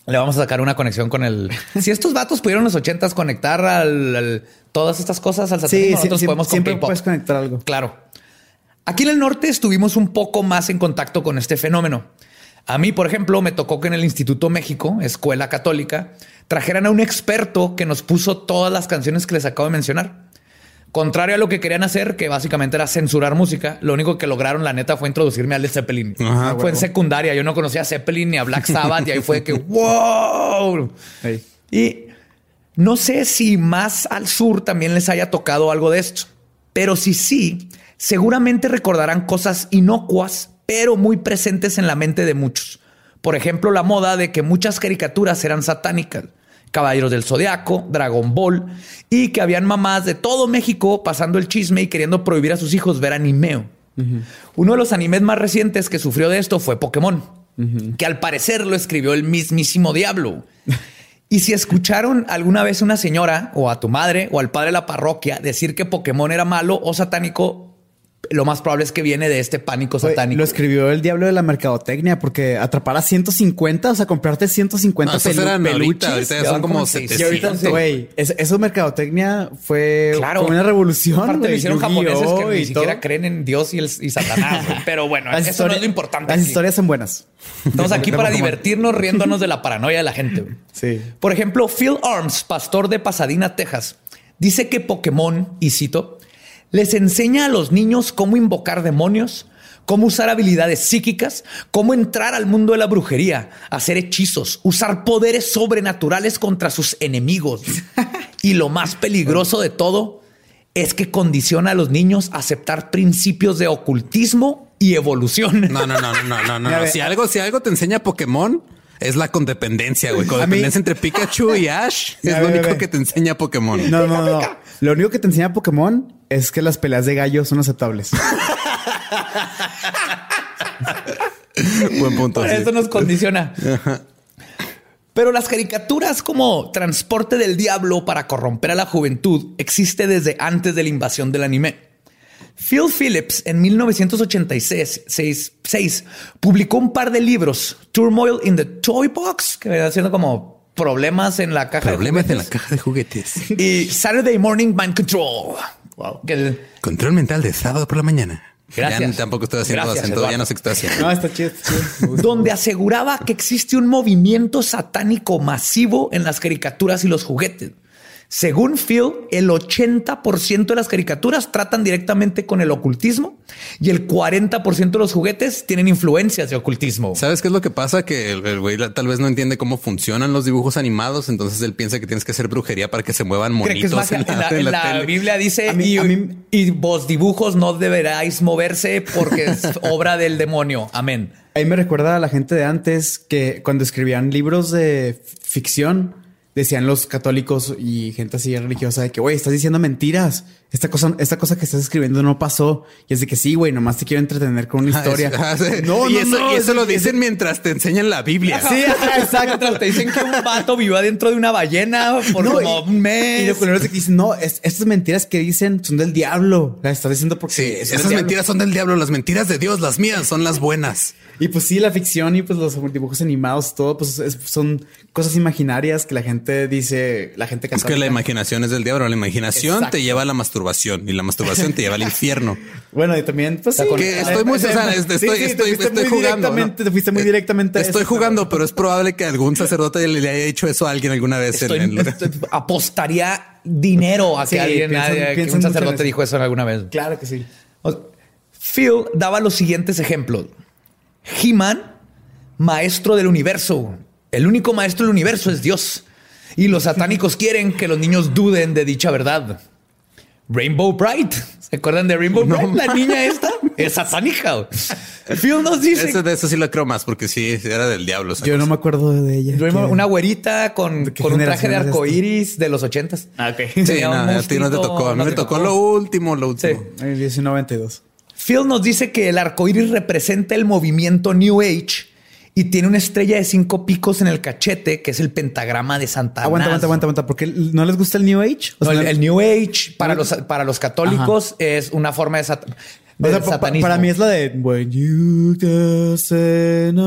Le vamos a sacar una conexión con el. Si estos vatos pudieron en los ochentas conectar al, al- todas estas cosas al satanismo, Sí, nosotros sí, podemos con siempre puedes conectar algo. Claro. Aquí en el norte estuvimos un poco más en contacto con este fenómeno. A mí, por ejemplo, me tocó que en el Instituto México, escuela católica, trajeran a un experto que nos puso todas las canciones que les acabo de mencionar. Contrario a lo que querían hacer, que básicamente era censurar música, lo único que lograron, la neta, fue introducirme a Led Zeppelin. Ajá, fue en secundaria. Yo no conocía a Zeppelin ni a Black Sabbath y ahí fue que wow. Y no sé si más al sur también les haya tocado algo de esto, pero si sí, seguramente recordarán cosas inocuas, pero muy presentes en la mente de muchos. Por ejemplo, la moda de que muchas caricaturas eran satánicas. Caballeros del Zodiaco, Dragon Ball, y que habían mamás de todo México pasando el chisme y queriendo prohibir a sus hijos ver animeo. Uno de los animes más recientes que sufrió de esto fue Pokémon, que al parecer lo escribió el mismísimo diablo. Y si escucharon alguna vez una señora o a tu madre o al padre de la parroquia decir que Pokémon era malo o satánico, lo más probable es que viene de este pánico satánico. Lo escribió el diablo de la mercadotecnia porque atrapar a 150, o sea, comprarte 150 No, esos pelu- eran peluches. ahorita son como como seis. 700. Y ahorita, Sí. güey, es- eso mercadotecnia fue, Claro. fue una revolución. Aparte lo hicieron japoneses que ni siquiera todo. creen en Dios y, el, y Satanás. güey. Pero bueno, Las eso no es lo importante. Las aquí. historias son buenas. Estamos aquí para divertirnos riéndonos de la paranoia de la gente. Sí. Por ejemplo, Phil Arms, pastor de Pasadena, Texas, dice que Pokémon, y cito, les enseña a los niños cómo invocar demonios, cómo usar habilidades psíquicas, cómo entrar al mundo de la brujería, hacer hechizos, usar poderes sobrenaturales contra sus enemigos. y lo más peligroso de todo es que condiciona a los niños a aceptar principios de ocultismo y evolución. No, no, no, no, no, no, Si algo, si algo te enseña Pokémon, es la condependencia, güey. Codependencia entre Pikachu y Ash es Ya, lo ve, único ve. que te enseña Pokémon. No, no, no. Lo único que te enseña Pokémon es que las peleas de gallos son aceptables. Buen punto. Por sí. eso nos condiciona. Pero las caricaturas como transporte del diablo para corromper a la juventud existe desde antes de la invasión del anime. Phil Phillips en 1986 seis- seis, publicó un par de libros, Turmoil in the Toy Box, que venía siendo como problemas en la caja Problemas de en la juguetes, caja de juguetes. y Saturday Morning Mind Control. Que el- Control mental de sábado por la mañana. Gracias. Ya tampoco estoy haciendo Gracias, acento, ya Eduardo. no sé qué estoy haciendo. No, está chido. está chido. Donde aseguraba que existe un movimiento satánico masivo en las caricaturas y los juguetes. Según Phil, el 80% de las caricaturas tratan directamente con el ocultismo y el 40% de los juguetes tienen influencias de ocultismo. ¿Sabes qué es lo que pasa? Que el güey tal vez no entiende cómo funcionan los dibujos animados, entonces él piensa que tienes que hacer brujería para que se muevan que monitos en la, En la, en la en la tele. Biblia dice, mí- y, mí- y vos dibujos no deberáis moverse porque es obra del demonio. Amén. Ahí me recuerda a la gente de antes que cuando escribían libros de ficción, decían los católicos y gente así religiosa de que, güey, estás diciendo mentiras. Esta cosa, esta cosa que estás escribiendo no pasó. Y es de que sí, güey, nomás te quiero entretener con una Ah, historia. ah, sí. No, y no, eso, no, y eso es- lo es- dicen mientras te enseñan la Biblia. Sí, ajá, exacto. Te dicen que un vato vivió adentro de una ballena por No, como un mes. Y que dicen, no, es- estas mentiras que dicen son del diablo. Las estás diciendo porque Sí, esas mentiras son del diablo, las mentiras de Dios, las mías son las buenas. Y pues sí, la ficción y pues los dibujos animados, todo, pues es- son cosas imaginarias que la gente dice, la gente Es que la imaginación es del diablo. La imaginación Exacto. te lleva a la masturbación y la masturbación te lleva al infierno. Bueno, y también, pues sí. Que estoy muy, o sea, es- Sí, estoy, sí, te estoy, fuiste estoy muy jugando. Te fuiste muy Eh, directamente. a Estoy eso, jugando, pero es probable que algún sacerdote le haya hecho eso a alguien alguna vez. en- Estoy- en- estoy- apostaría dinero a que alguien, piensan- a- que un sacerdote eso. dijo eso alguna vez. Claro que sí. O- Phil daba los siguientes ejemplos. He-Man, maestro del universo. El único maestro del universo es Dios. Y los satánicos quieren que los niños duden de dicha verdad. Rainbow Bright. ¿Se acuerdan de Rainbow No Bright? La niña esta es satánica. Phil nos dice Eso, de eso sí lo creo más porque sí era del diablo. Yo no me acuerdo de ella. Una güerita con, ¿De qué con un traje de es arco esta? iris de los ochentas. Ah, ok. Sí, no, a ti no te tocó. A mí no me te tocó tocó. lo último, lo último. Ay, 1992. Phil nos dice que el arco iris representa el movimiento New Age y tiene una estrella de cinco picos en el cachete, que es el pentagrama de Santa Aguanta, aguanta, aguanta, aguanta. ¿Por qué no les gusta el New Age? O No, el, el New Age para los, para los católicos es una forma de, o sea, satanismo. para mí es la de When you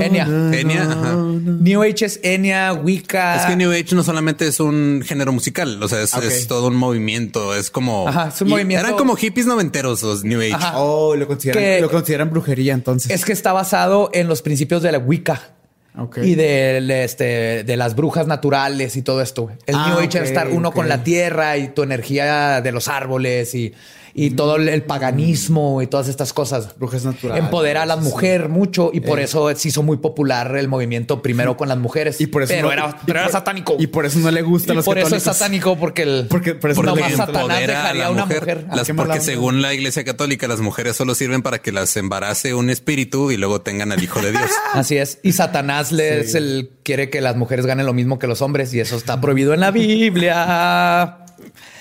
Enya. Enya, ajá. New Age es Enya, Wicca. Es que New Age no solamente es un género musical, o sea, es, es todo un movimiento. Es como. Ajá, es un movimiento- Eran como hippies noventeros los New Age. Ajá. Oh, lo consideran, Que- lo consideran brujería entonces. Es que está basado en los principios de la Wicca. Ok. Y de, este, de las brujas naturales y todo esto. El Ah, New Age ok, es estar uno con la tierra y tu energía de los árboles y, y todo el, paganismo y todas estas cosas. Brujas naturales. Empodera a la mujer mucho y por eso se hizo muy popular el movimiento primero con las mujeres. Y por eso pero no- era, y pero era por- satánico. Y por eso no le gusta a Y los por eso es satánico porque el Porque- por eso no nomás le gusta. Satanás empodera a dejaría la a una mujer. Las- Ah, porque según la iglesia católica, las mujeres solo sirven para que las embarace un espíritu y luego tengan al hijo de Dios. Así es. Y Satanás le es el quiere que las mujeres ganen lo mismo que los hombres y eso está prohibido en la Biblia.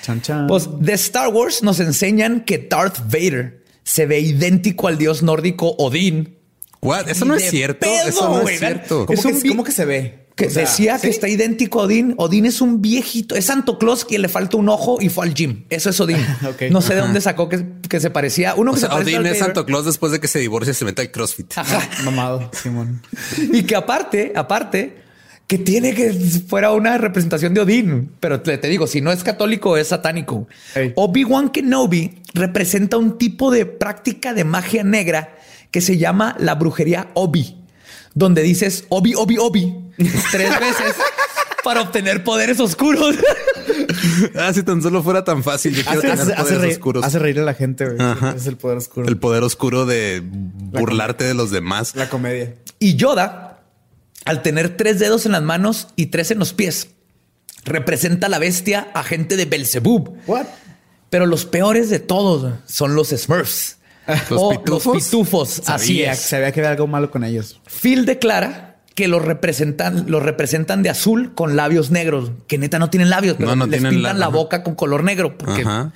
Chan, chan. Pues de Star Wars nos enseñan que Darth Vader se ve idéntico al dios nórdico Odín. What? Eso no es cierto. pedo, Eso no es cierto. ¿Cómo, es que, un vi- cómo que se ve? Que O sea, decía que está idéntico a Odín. Odín es un viejito. Es Santo Claus que le falta un ojo y fue al gym. Eso es Odín. No sé de dónde sacó que, que se parecía. Uno O que sea, se parece Odín es Vader. Santo Claus después de que se divorcia y se mete al CrossFit. Mamado, Simón. Y que aparte, aparte, que tiene que fuera una representación de Odín. Pero te, te digo, si no es católico, es satánico. Obi-Wan Kenobi representa un tipo de práctica de magia negra que se llama la brujería Obi, donde dices Obi, Obi, Obi tres veces para obtener poderes oscuros. Ah, si tan solo fuera tan fácil. Yo quiero Hace, tener hace- hace poderes reír, oscuros. hace reír a la gente. Es el poder oscuro. El poder oscuro de burlarte de los demás. la comedia. Y Yoda, al tener tres dedos en las manos y tres en los pies, representa a la bestia agente de Belzebub. What? Pero los peores de todos son los Smurfs. ¿Los o pitufos? Los pitufos. Así Sabía, es. que había algo malo con ellos. Phil declara que los representan, los representan de azul con labios negros, que neta no tienen labios, pero No, no les tienen pintan la- boca con color negro. Porque... Ajá.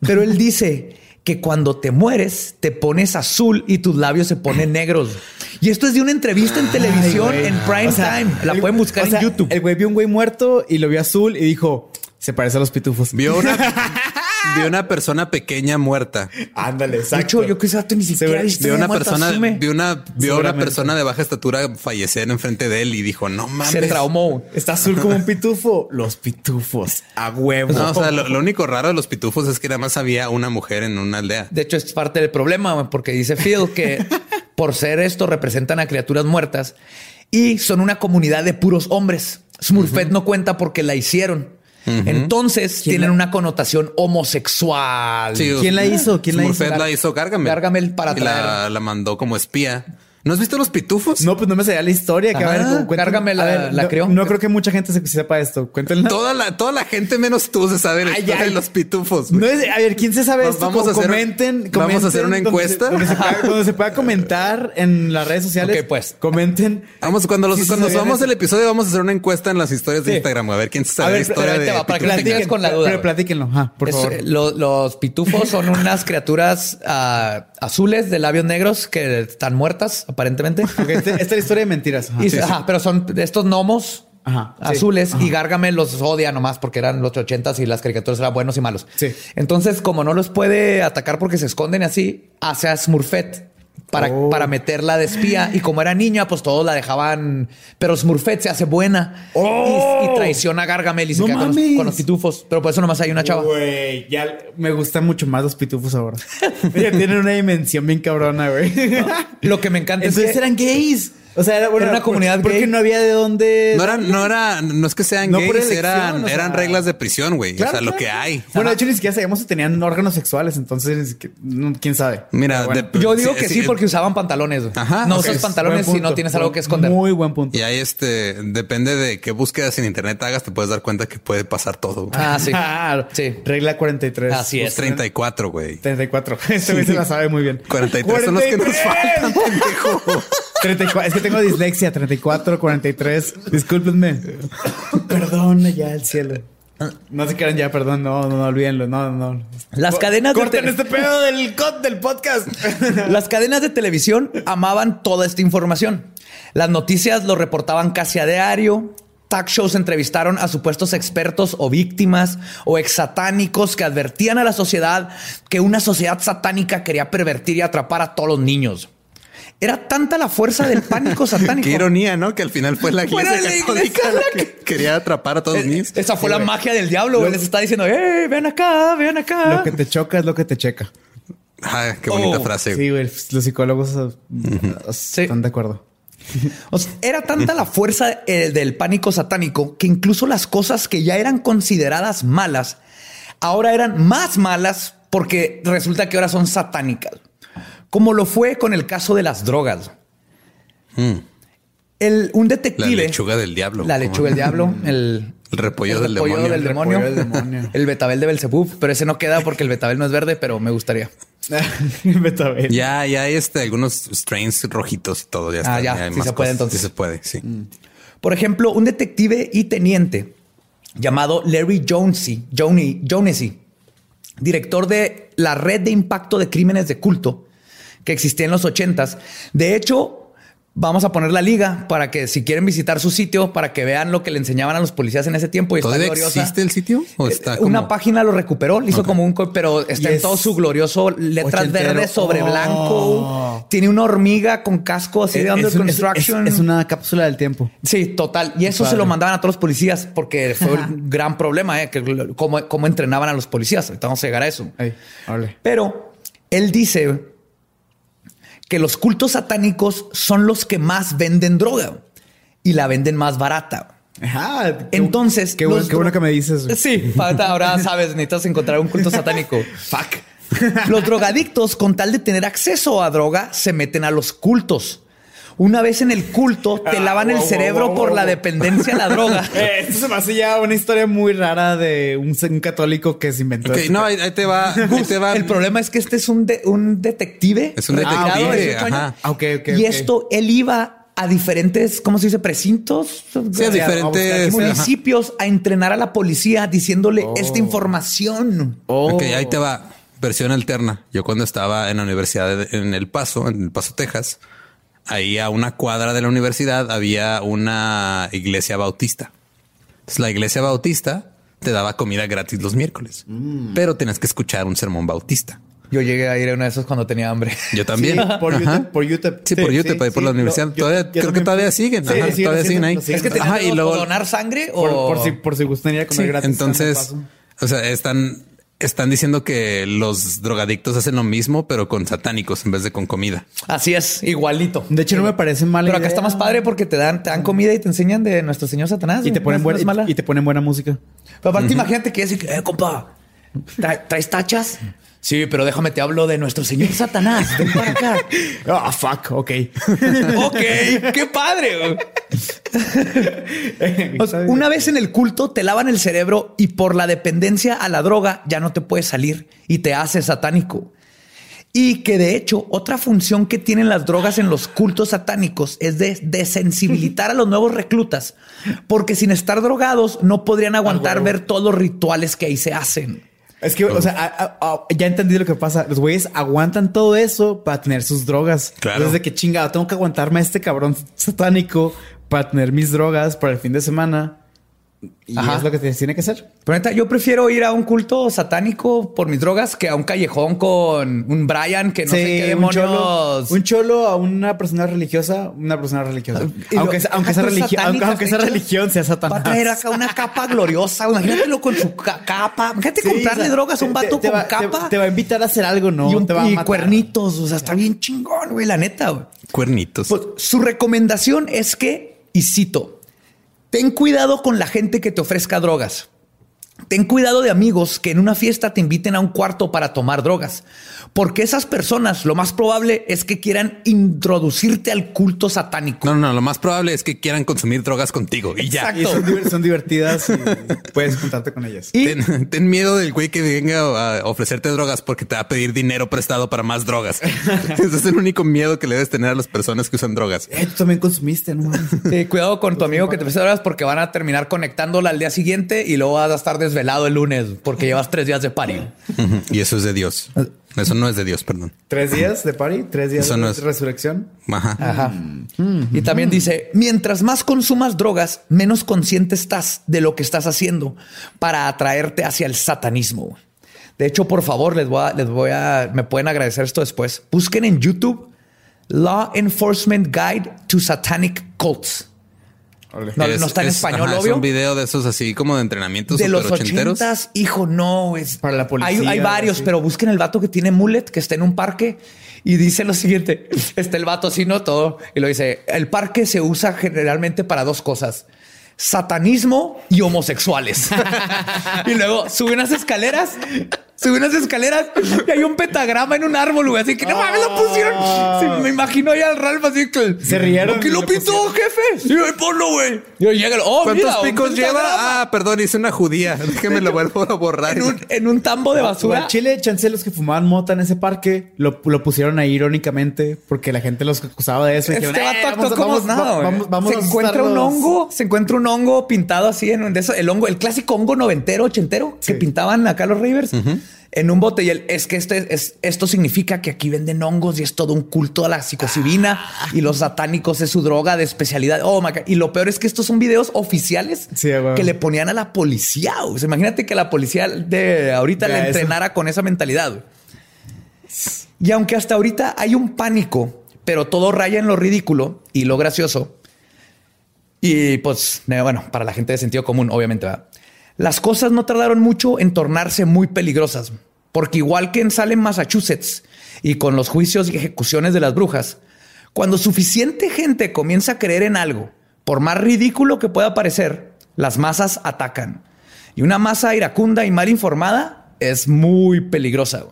Pero él dice que cuando te mueres te pones azul y tus labios se ponen negros. Y esto es de una entrevista en televisión Ay, en prime O sea, time. La el- pueden buscar o sea, en YouTube. El güey vio un güey muerto y lo vio azul y dijo, se parece a los pitufos. Vio una, vio una persona pequeña muerta. Ándale, De exacto. hecho, yo que ese vato ni siquiera Vio una persona, una, vio una persona de baja estatura fallecer enfrente de él y dijo, no mames. Se traumó. Está azul como un pitufo. Los pitufos. A huevo. No, o sea, lo, lo único raro de los pitufos es que nada más había una mujer en una aldea. De hecho, es parte del problema, porque dice Phil que por ser esto representan a criaturas muertas y son una comunidad de puros hombres. Smurfette no cuenta porque la hicieron. Entonces ¿Quién tienen la- una connotación homosexual. Sí, ¿Quién la hizo? ¿Quién la hizo? La hizo Gargamel. Gargamel para y la, traer. la mandó como espía. ¿No has visto los pitufos? No, pues no me sabía la historia. Que a ver, cu- cuéntame. Gargamel A la- ver, la no, creó. No creo que mucha gente se sepa esto. Cuéntenla. Toda la, toda la gente menos tú se sabe la Ay, historia ay. de los pitufos. No es, a ver, ¿quién se sabe Vamos- esto? vamos a hacer- comenten, vamos a hacer una comenten donde se- encuesta. Donde se, pueda, donde se pueda comentar en las redes sociales. Ok, pues. Comenten. Vamos, cuando, los, cuando subamos el episodio, vamos a hacer una encuesta en las historias de Sí. Instagram. A ver quién se sabe A ver, la historia de va, para que pitufos. con la duda, Pero güey. platíquenlo, por Es, favor. eh, lo- los pitufos son unas criaturas ah, azules de labios negros que están muertas, aparentemente. Ok, este- esta es la historia de mentiras. Ajá. Y- Sí, sí. ajá, pero son estos gnomos Ajá, sí. azules Ajá. y Gargamel los odia nomás porque eran los ochentas y las caricaturas eran buenos y malos. Sí. Entonces, como no los puede atacar porque se esconden así, hace a Smurfette para, Oh. para meterla de espía. Y como era niña, pues todos la dejaban. Pero Smurfette se hace buena Oh. y, y traiciona a Gargamel y se No queda con los, mames. con los pitufos. Pero por eso nomás hay una chava. Güey, ya me gustan mucho más los pitufos ahora. ya tienen una dimensión bien cabrona, güey. Lo que me encanta es Entonces que eran gays. O sea, era, bueno, Era una comunidad porque gay. no había de dónde. No eran, no era, no es que sean No por gays, elección, eran, o sea- eran reglas de prisión, güey. Claro, o sea, lo que hay. Bueno, de hecho, ni siquiera sabíamos si tenían órganos sexuales, entonces, quién sabe. Mira, Pero bueno. de- Yo digo Sí, que sí, sí. porque usaban pantalones. güey. Ajá, no usas Es pantalones si no tienes algo que esconder. Muy buen punto. Y ahí este, depende de qué búsquedas en internet hagas, te puedes dar cuenta que puede pasar todo. güey. Ah, sí. Sí. Regla 43. Así Pues es. 34, güey. 34. Este güey se la sabe muy bien. 43 son los que nos 43. faltan, pendejo. 34. Es que tengo dislexia. 34, 43. Discúlpenme. Perdón, ya el cielo. No se quieran ya, perdón. No, no, no, olvídenlo. No, no. Las cadenas de Corten este pedo del, del podcast. Las cadenas de televisión amaban toda esta información. Las noticias lo reportaban casi a diario. Talk shows entrevistaron a supuestos expertos o víctimas o ex satánicos que advertían a la sociedad que una sociedad satánica quería pervertir y atrapar a todos los niños. Era tanta la fuerza del pánico satánico. Qué ironía, ¿no? Que al final fue la iglesia la católica iglesia la que quería atrapar a todos Eh, niños. Esa fue Sí, la güey. magia del diablo. güey. Lo- Les está diciendo, ¡eh! Ven acá, ven acá. Lo que te choca es lo que te checa. Ah, qué bonita Oh, frase. Sí, güey. Los psicólogos uh, están de acuerdo. O sea, era tanta la fuerza eh, del pánico satánico que incluso las cosas que ya eran consideradas malas, ahora eran más malas porque resulta que ahora son satánicas. Como lo fue con el caso de las drogas. Mm. El, un La detective. lechuga del diablo. La lechuga del diablo. El, El repollo el del repollo demonio. del demonio. repollo del demonio. el betabel de Belzebub. Pero ese no queda porque el betabel no es verde, pero me gustaría. Betabel. Ya, ya hay este, algunos strains rojitos y todo. Ya está. Ah, ya, sí más se puede, cosas. entonces. Sí se puede, sí. Por ejemplo, un detective y teniente llamado Larry Jonesy, Jonesy, director de la red de impacto de crímenes de culto que existía en los ochentas. De hecho, vamos a poner la liga para que si quieren visitar su sitio, para que vean lo que le enseñaban a los policías en ese tiempo. Y está ¿Todavía gloriosa. existe el sitio? ¿O Eh, está Una como- página lo recuperó, le hizo como un, co- pero está en todo su glorioso letras ochentero. verdes sobre Oh. blanco. Tiene una hormiga con casco así de under Es, un- es- construction. es- es una cápsula del tiempo. Sí, total. Y eso se lo mandaban a todos los policías porque fue un gran problema, ¿eh? Que cómo, cómo entrenaban a los policías. Ahorita vamos a llegar a eso. Pero él dice que los cultos satánicos son los que más venden droga y la venden más barata. Ajá. Entonces, qué, bueno, qué bueno que me dices. Sí, falta- ahora sabes, necesitas encontrar un culto satánico. Fuck. Los drogadictos, con tal de tener acceso a droga, se meten a los cultos. Una vez en el culto, te Ah, lavan el cerebro wow, por wow, la wow. dependencia a la droga. Eh, esto se me hace ya una historia muy rara de un, un católico que se inventó. Este no, ahí, ahí te va. Ahí te va. El problema es que este es un, de- un detective. Es un de detective, 18 años. ajá. Ah, y esto, él iba a diferentes, ¿cómo se dice? Precintos. Sí, a diferentes. municipios a entrenar a la policía diciéndole Oh. esta información. Oh. Ok, ahí te va. Versión alterna. Yo cuando estaba en la universidad de- en El Paso, en El Paso, Texas, ahí a una cuadra de la universidad había una iglesia bautista. Entonces, la iglesia bautista te daba comida gratis los miércoles, Mm. pero tenías que escuchar un sermón bautista. Yo llegué a ir a uno de esos cuando tenía hambre. Yo también. Sí, por. YouTube, por YouTube. Sí, por YouTube, ahí por la sí. universidad. No, todavía, yo creo que todavía siguen. Sí, Ajá, todavía siguen ahí. Es que Ajá, y luego donar sangre o por si, por si gustaría comer Sí, gratis. entonces, o sea, están, están diciendo que los drogadictos hacen lo mismo, pero con satánicos en vez de con comida. Así es, igualito. De hecho, no me parece mal. Pero acá está más padre porque te dan, te dan comida y te enseñan de nuestro señor Satanás. Y te ponen No es- buena, es y te ponen buena música. Pero aparte, imagínate que decir, eh, compa, ¿tra- ¿traes tachas? Sí, pero déjame te hablo de nuestro señor Satanás. Ven para acá. Ah, fuck, ok. ok, qué padre. güey. O sea, una vez en el culto te lavan el cerebro y por la dependencia a la droga ya no te puedes salir y te hace satánico. Y que de hecho otra función que tienen las drogas en los cultos satánicos es de desensibilitar a los nuevos reclutas, porque sin estar drogados no podrían aguantar ver todos los rituales que ahí se hacen. Es que, o sea, a- a- a- ya entendí lo que pasa. Los güeyes aguantan todo eso para tener sus drogas. Claro. Desde que chingado, tengo que aguantarme a este cabrón satánico para tener mis drogas para el fin de semana. Y Ajá. es lo que tiene que hacer. Pero neta, yo prefiero ir a un culto satánico por mis drogas que a un callejón con un Brian que no sé qué un cholo, demonios. un cholo a una persona religiosa, una persona religiosa. Y lo- Aunque, sea- aunque, sea, Ajá, pues, religi- aunque, sea de hecho. religión, sea Va satanás. a traer acá una capa gloriosa. Imagínatelo con su ca- capa. Imagínate Sí, comprarle o sea, drogas a un vato te con va- capa Te, va a invitar a hacer algo, ¿no? y, un, te va a y matar. cuernitos. O sea, está bien chingón, güey, la neta. güey. Cuernitos. Pues, su recomendación es que, y cito, ten cuidado con la gente que te ofrezca drogas. Ten cuidado de amigos que en una fiesta te inviten a un cuarto para tomar drogas, porque esas personas lo más probable es que quieran introducirte al culto satánico. No, no, no, lo más probable es que quieran consumir drogas contigo y ya. Y son, diver- son divertidas y puedes juntarte con ellas. Y Ten, ten miedo del güey que venga a ofrecerte drogas porque te va a pedir dinero prestado para más drogas. Ese es el único miedo que le debes tener a las personas que usan drogas. Eh, tú también consumiste, ¿no? cuidado con tu amigo que te ofrece drogas porque van a terminar conectándola al día siguiente y luego vas a estar desvelado el lunes porque llevas tres días de party. Y eso es de Dios. Eso no es de Dios, perdón. Tres días de party, tres días Eso de no es- resurrección. Ajá. Ajá. Y también dice, mientras más consumas drogas, menos consciente estás de lo que estás haciendo para atraerte hacia el satanismo. De hecho, por favor, les voy a, les voy a, me pueden agradecer esto después. Busquen en YouTube Law Enforcement Guide to Satanic Cults. No, Es- no está en es- español, ajá, obvio. Es un video de esos así como de entrenamientos De los ochentas, hijo, no, es Para la policía, Hay, hay varios, así. pero busquen el vato que tiene mullet, que está en un parque y dice lo siguiente: está el vato así, no todo. Y lo dice: el parque se usa generalmente para dos cosas. Satanismo y homosexuales. y luego sube unas escaleras, sube unas escaleras y hay un pentagrama en un árbol, güey. Así que no mames, lo pusieron. Sí, me imagino ya al Ralph así que Se rieron ¿Por qué y lo pintó, jefe? Sí, ponlo, güey. Y llega, oh, ¿Cuántos mira, picos lleva? Ah, perdón, hice una judía. Déjeme lo vuelvo a borrar. en un, en un tambo de basura. al Chile, chance los que fumaban mota en ese parque lo, lo pusieron ahí irónicamente porque la gente los acusaba de eso. y Este dijeron, vato "Eh, actuó vamos, como vamos, nada, vamos, vamos se encuentra un asustarlos". hongo, se encuentra un hongo pintado así en un de esos, el hongo, el clásico hongo noventero, ochentero que pintaban acá los ravers en un bote. Y él, es que este es, esto significa que aquí venden hongos y es todo un culto a la psicocibina y los satánicos es su droga de especialidad. Oh my God. Y lo peor es que estos son videos oficiales Sí, que le ponían a la policía. O sea, imagínate que la policía de ahorita le eso. entrenara con esa mentalidad. Y aunque hasta ahorita hay un pánico, pero todo raya en lo ridículo y lo gracioso. Y pues, bueno, para la gente de sentido común, obviamente, ¿verdad? Las cosas no tardaron mucho en tornarse muy peligrosas, porque igual que en Salem, Massachusetts, y con los juicios y ejecuciones de las brujas, cuando suficiente gente comienza a creer en algo, por más ridículo que pueda parecer, las masas atacan. Y una masa iracunda y mal informada es muy peligrosa.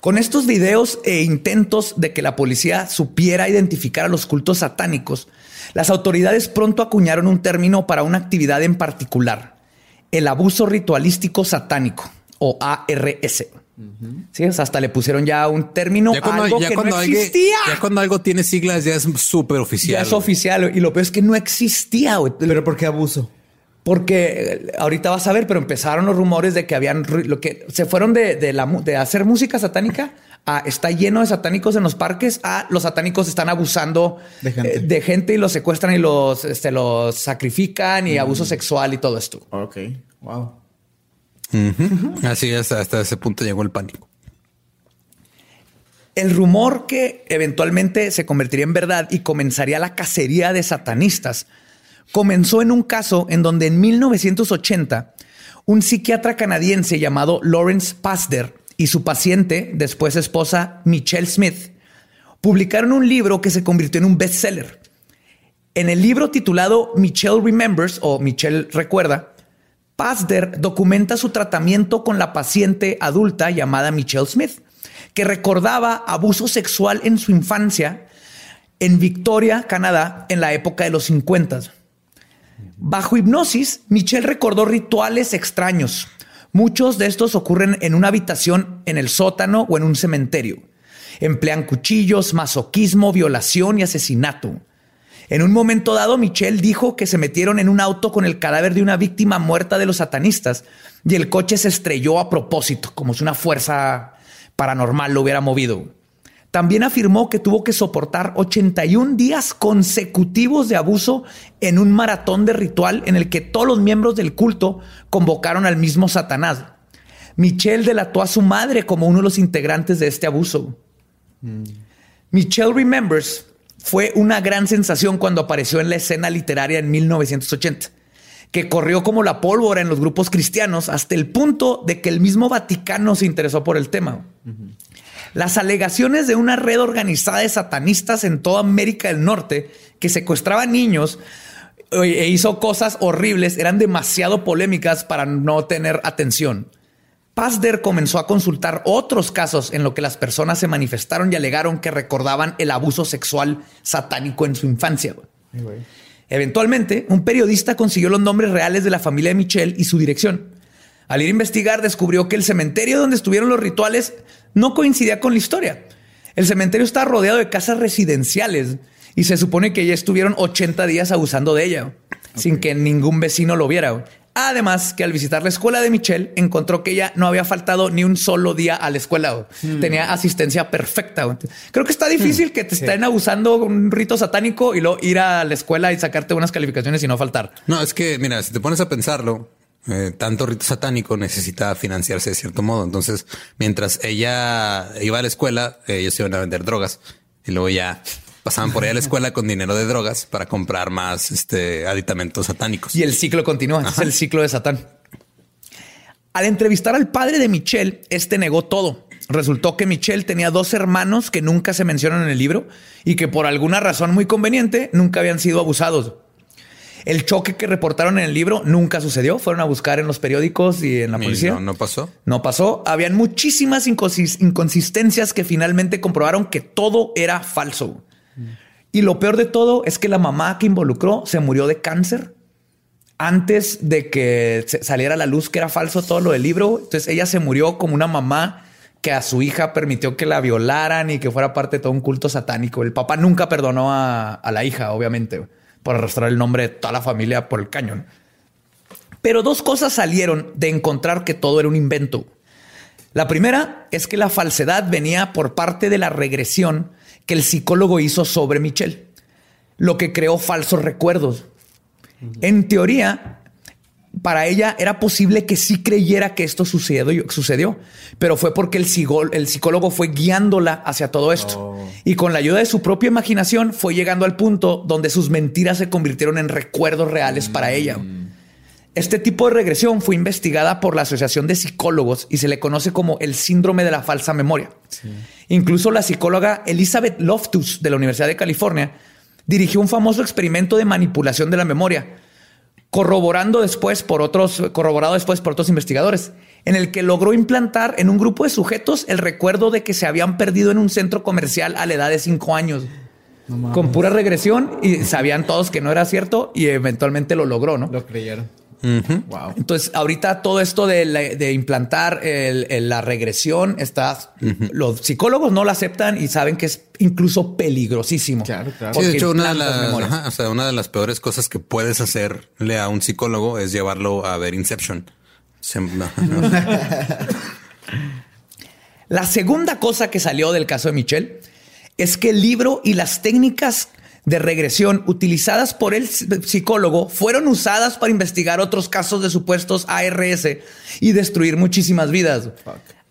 Con estos videos e intentos de que la policía supiera identificar a los cultos satánicos, las autoridades pronto acuñaron un término para una actividad en particular, el abuso ritualístico satánico o ARS. Sí, o sea, hasta le pusieron ya un término Ya a cuando, algo ya que cuando no alguien- existía. ya cuando algo tiene siglas, ya es súper oficial. Ya es güey. oficial y lo peor es que no existía. güey. Pero ¿por qué abuso? Porque eh, ahorita vas a ver, pero empezaron los rumores de que habían lo que se fueron de, de la, mu- de hacer música satánica a está lleno de satánicos en los parques a los satánicos están abusando De gente. eh, de gente y los secuestran y los, este, los sacrifican y abuso sexual y todo esto. Ok, wow. Así es, hasta ese punto llegó el pánico. El rumor que eventualmente se convertiría en verdad y comenzaría la cacería de satanistas comenzó en un caso en donde en 1980 un psiquiatra canadiense llamado Lawrence Pasder y su paciente, después esposa Michelle Smith, publicaron un libro que se convirtió en un bestseller. En el libro titulado Michelle Remembers o Michelle Recuerda, Pasder documenta su tratamiento con la paciente adulta llamada Michelle Smith, que recordaba abuso sexual en su infancia en Victoria, Canadá, en la época de los 50. Bajo hipnosis, Michelle recordó rituales extraños. Muchos de estos ocurren en una habitación en el sótano o en un cementerio. Emplean cuchillos, masoquismo, violación y asesinato. En un momento dado, Michelle dijo que se metieron en un auto con el cadáver de una víctima muerta de los satanistas y el coche se estrelló a propósito, como si una fuerza paranormal lo hubiera movido. También afirmó que tuvo que soportar 81 días consecutivos de abuso en un maratón de ritual en el que todos los miembros del culto convocaron al mismo Satanás. Michelle delató a su madre como uno de los integrantes de este abuso. Michelle Remembers fue una gran sensación cuando apareció en la escena literaria en 1980, que corrió como la pólvora en los grupos cristianos hasta el punto de que el mismo Vaticano se interesó por el tema. Las alegaciones de una red organizada de satanistas en toda América del Norte que secuestraba niños e hizo cosas horribles eran demasiado polémicas para no tener atención. Pazder comenzó a consultar otros casos en los que las personas se manifestaron y alegaron que recordaban el abuso sexual satánico en su infancia. Eventualmente, un periodista consiguió los nombres reales de la familia de Michelle y su dirección. Al ir a investigar, descubrió que el cementerio donde estuvieron los rituales no coincidía con la historia. El cementerio está rodeado de casas residenciales y se supone que ya estuvieron 80 días abusando de ella, sin que ningún vecino lo viera. Además, que al visitar la escuela de Michelle, encontró que ella no había faltado ni un solo día a la escuela. Tenía asistencia perfecta. Creo que está difícil que te estén abusando un rito satánico y luego ir a la escuela y sacarte unas calificaciones y no faltar. No, es que, mira, si te pones a pensarlo, eh, tanto rito satánico necesita financiarse de cierto modo. Entonces, mientras ella iba a la escuela, ellos iban a vender drogas y luego ya pasaban por ahí a la escuela con dinero de drogas para comprar más este, aditamentos satánicos. Y el ciclo continúa. Es el ciclo de Satán. Al entrevistar al padre de Michelle, este negó todo. Resultó que Michelle tenía dos hermanos que nunca se mencionan en el libro y que por alguna razón muy conveniente nunca habían sido abusados. El choque que reportaron en el libro nunca sucedió. Fueron a buscar en los periódicos y en la policía. No, no pasó. No pasó. Habían muchísimas inconsis- inconsistencias que finalmente comprobaron que todo era falso. Y lo peor de todo es que la mamá que involucró se murió de cáncer antes de que saliera a la luz que era falso todo lo del libro. Entonces ella se murió como una mamá que a su hija permitió que la violaran y que fuera parte de todo un culto satánico. El papá nunca perdonó a, a la hija, obviamente, por arrastrar el nombre de toda la familia por el cañón. Pero dos cosas salieron de encontrar que todo era un invento. La primera es que la falsedad venía por parte de la regresión que el psicólogo hizo sobre Michelle, lo que creó falsos recuerdos. En teoría, para ella era posible que sí creyera que esto sucedió, sucedió pero fue porque el, el psicólogo fue guiándola hacia todo esto. Y con la ayuda de su propia imaginación fue llegando al punto donde sus mentiras se convirtieron en recuerdos reales para ella. Este tipo de regresión fue investigada por la Asociación de Psicólogos y se le conoce como el síndrome de la falsa memoria. Incluso la psicóloga Elizabeth Loftus de la Universidad de California dirigió un famoso experimento de manipulación de la memoria, corroborando después por otros, corroborado después por otros investigadores, en el que logró implantar en un grupo de sujetos el recuerdo de que se habían perdido en un centro comercial a la edad de cinco años. con pura regresión y sabían todos que no era cierto y eventualmente lo logró, ¿no? Lo creyeron. Wow. Entonces, ahorita todo esto de, la- de implantar el- el- la regresión está. Los psicólogos no lo aceptan y saben que es incluso peligrosísimo. Claro, claro. Sí, de hecho, una de, las, memorias. ajá, o sea, una de las peores cosas que puedes hacerle a un psicólogo es llevarlo a ver Inception. Se- no, no. La segunda cosa que salió del caso de Michelle es que el libro y las técnicas de regresión utilizadas por el psicólogo fueron usadas para investigar otros casos de supuestos ARS y destruir muchísimas vidas.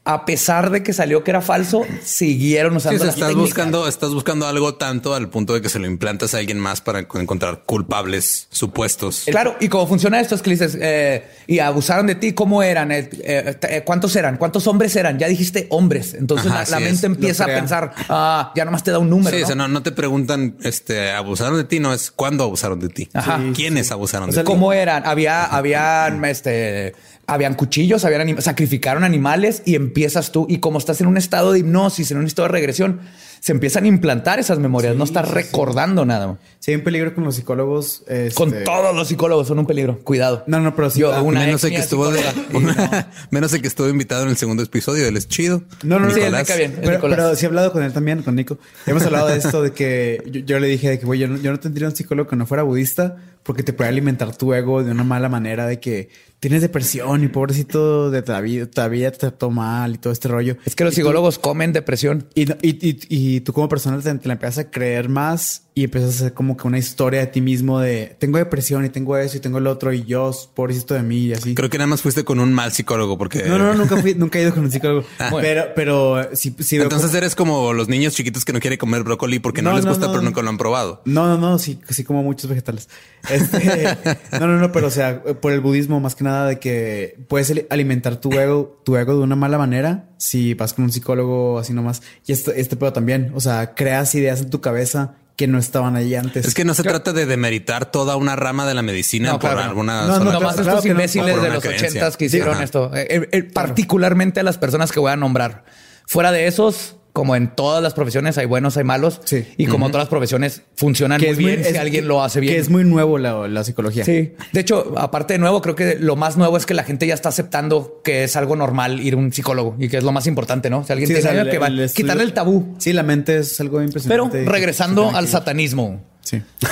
A pesar de que salió que era falso, siguieron Sí, usando sea, las estás técnicas. buscando, estás buscando algo tanto al punto de que se lo implantas a alguien más para encontrar culpables supuestos. Claro, y cómo funciona esto es que le dices, eh, y abusaron de ti, ¿cómo eran? Eh, eh, ¿Cuántos eran? ¿Cuántos hombres eran? Ya dijiste hombres. Entonces Ajá, la, mente es. empieza a pensar, ah, ya nomás te da un número. Sí, ¿no? o sea, no, no te preguntan, este, abusaron de ti, no es cuándo abusaron de ti. Ajá. ¿Quiénes abusaron O de sea, ti? ¿Cómo eran? Había, habían, este, habían cuchillos, habían anim- sacrificaron animales y empiezas tú. Y como estás en un estado de hipnosis, en un estado de regresión, se empiezan a implantar esas memorias. no estás recordando nada. Sí, hay un peligro con los psicólogos. este- Con todos los psicólogos son un peligro. Cuidado. No, no, pero sí. Yo, ah, una menos el que estuvo de, psicóloga. menos el que estuvo invitado en el segundo episodio, él es chido. No, no, no. Sí, él me Nicolás. cae bien. Pero, pero sí he hablado con él también, con Nico. Hemos hablado de esto, de que yo, yo le dije de que, güey, yo, no- yo no tendría un psicólogo que no fuera budista porque te puede alimentar tu ego de una mala manera de que tienes depresión y pobrecito de todavía, todavía te trató mal y todo este rollo. Es que los Y tú- psicólogos comen depresión. Y, y- y tú como persona te, te la empiezas a creer más y empiezas a hacer como que una historia de ti mismo de tengo depresión y tengo eso y tengo el otro y yo, pobrecito de mí y así. Creo que nada más fuiste con un mal psicólogo porque... No, no, nunca fui, nunca he ido con un psicólogo. Ah. Pero, pero sí, sí Entonces eres como los niños chiquitos que no quieren comer brócoli porque no, No, les no, gusta, pero nunca lo han probado. No, no, no, sí, sí como muchos vegetales. Este, no, no, no, pero o sea, por el budismo más que nada de que puedes ali- alimentar tu ego, tu ego de una mala manera si vas con un psicólogo así nomás. Y esto, este pedo también, o sea, creas ideas en tu cabeza que no estaban ahí antes. Es que no se trata de demeritar toda una rama de la medicina No, por claro. alguna No, sola no, Nomás claro estos que no, imbéciles de los ochentas que hicieron esto. Eh, eh, particularmente a las personas que voy a nombrar. Fuera de esos, como en todas las profesiones, hay buenos, hay malos. Sí. Y como todas las profesiones, funcionan que muy bien si es- alguien lo hace bien. Que es muy nuevo la, la psicología. Sí. De hecho, aparte de nuevo, creo que lo más nuevo es que la gente ya está aceptando que es algo normal ir a un psicólogo y que es lo más importante, ¿no? Si alguien Sí, o tiene sea, algo el- que va el estudio- quitarle el tabú. Sí, la mente es algo Pero impresionante. regresando Sí, al satanismo. Sí.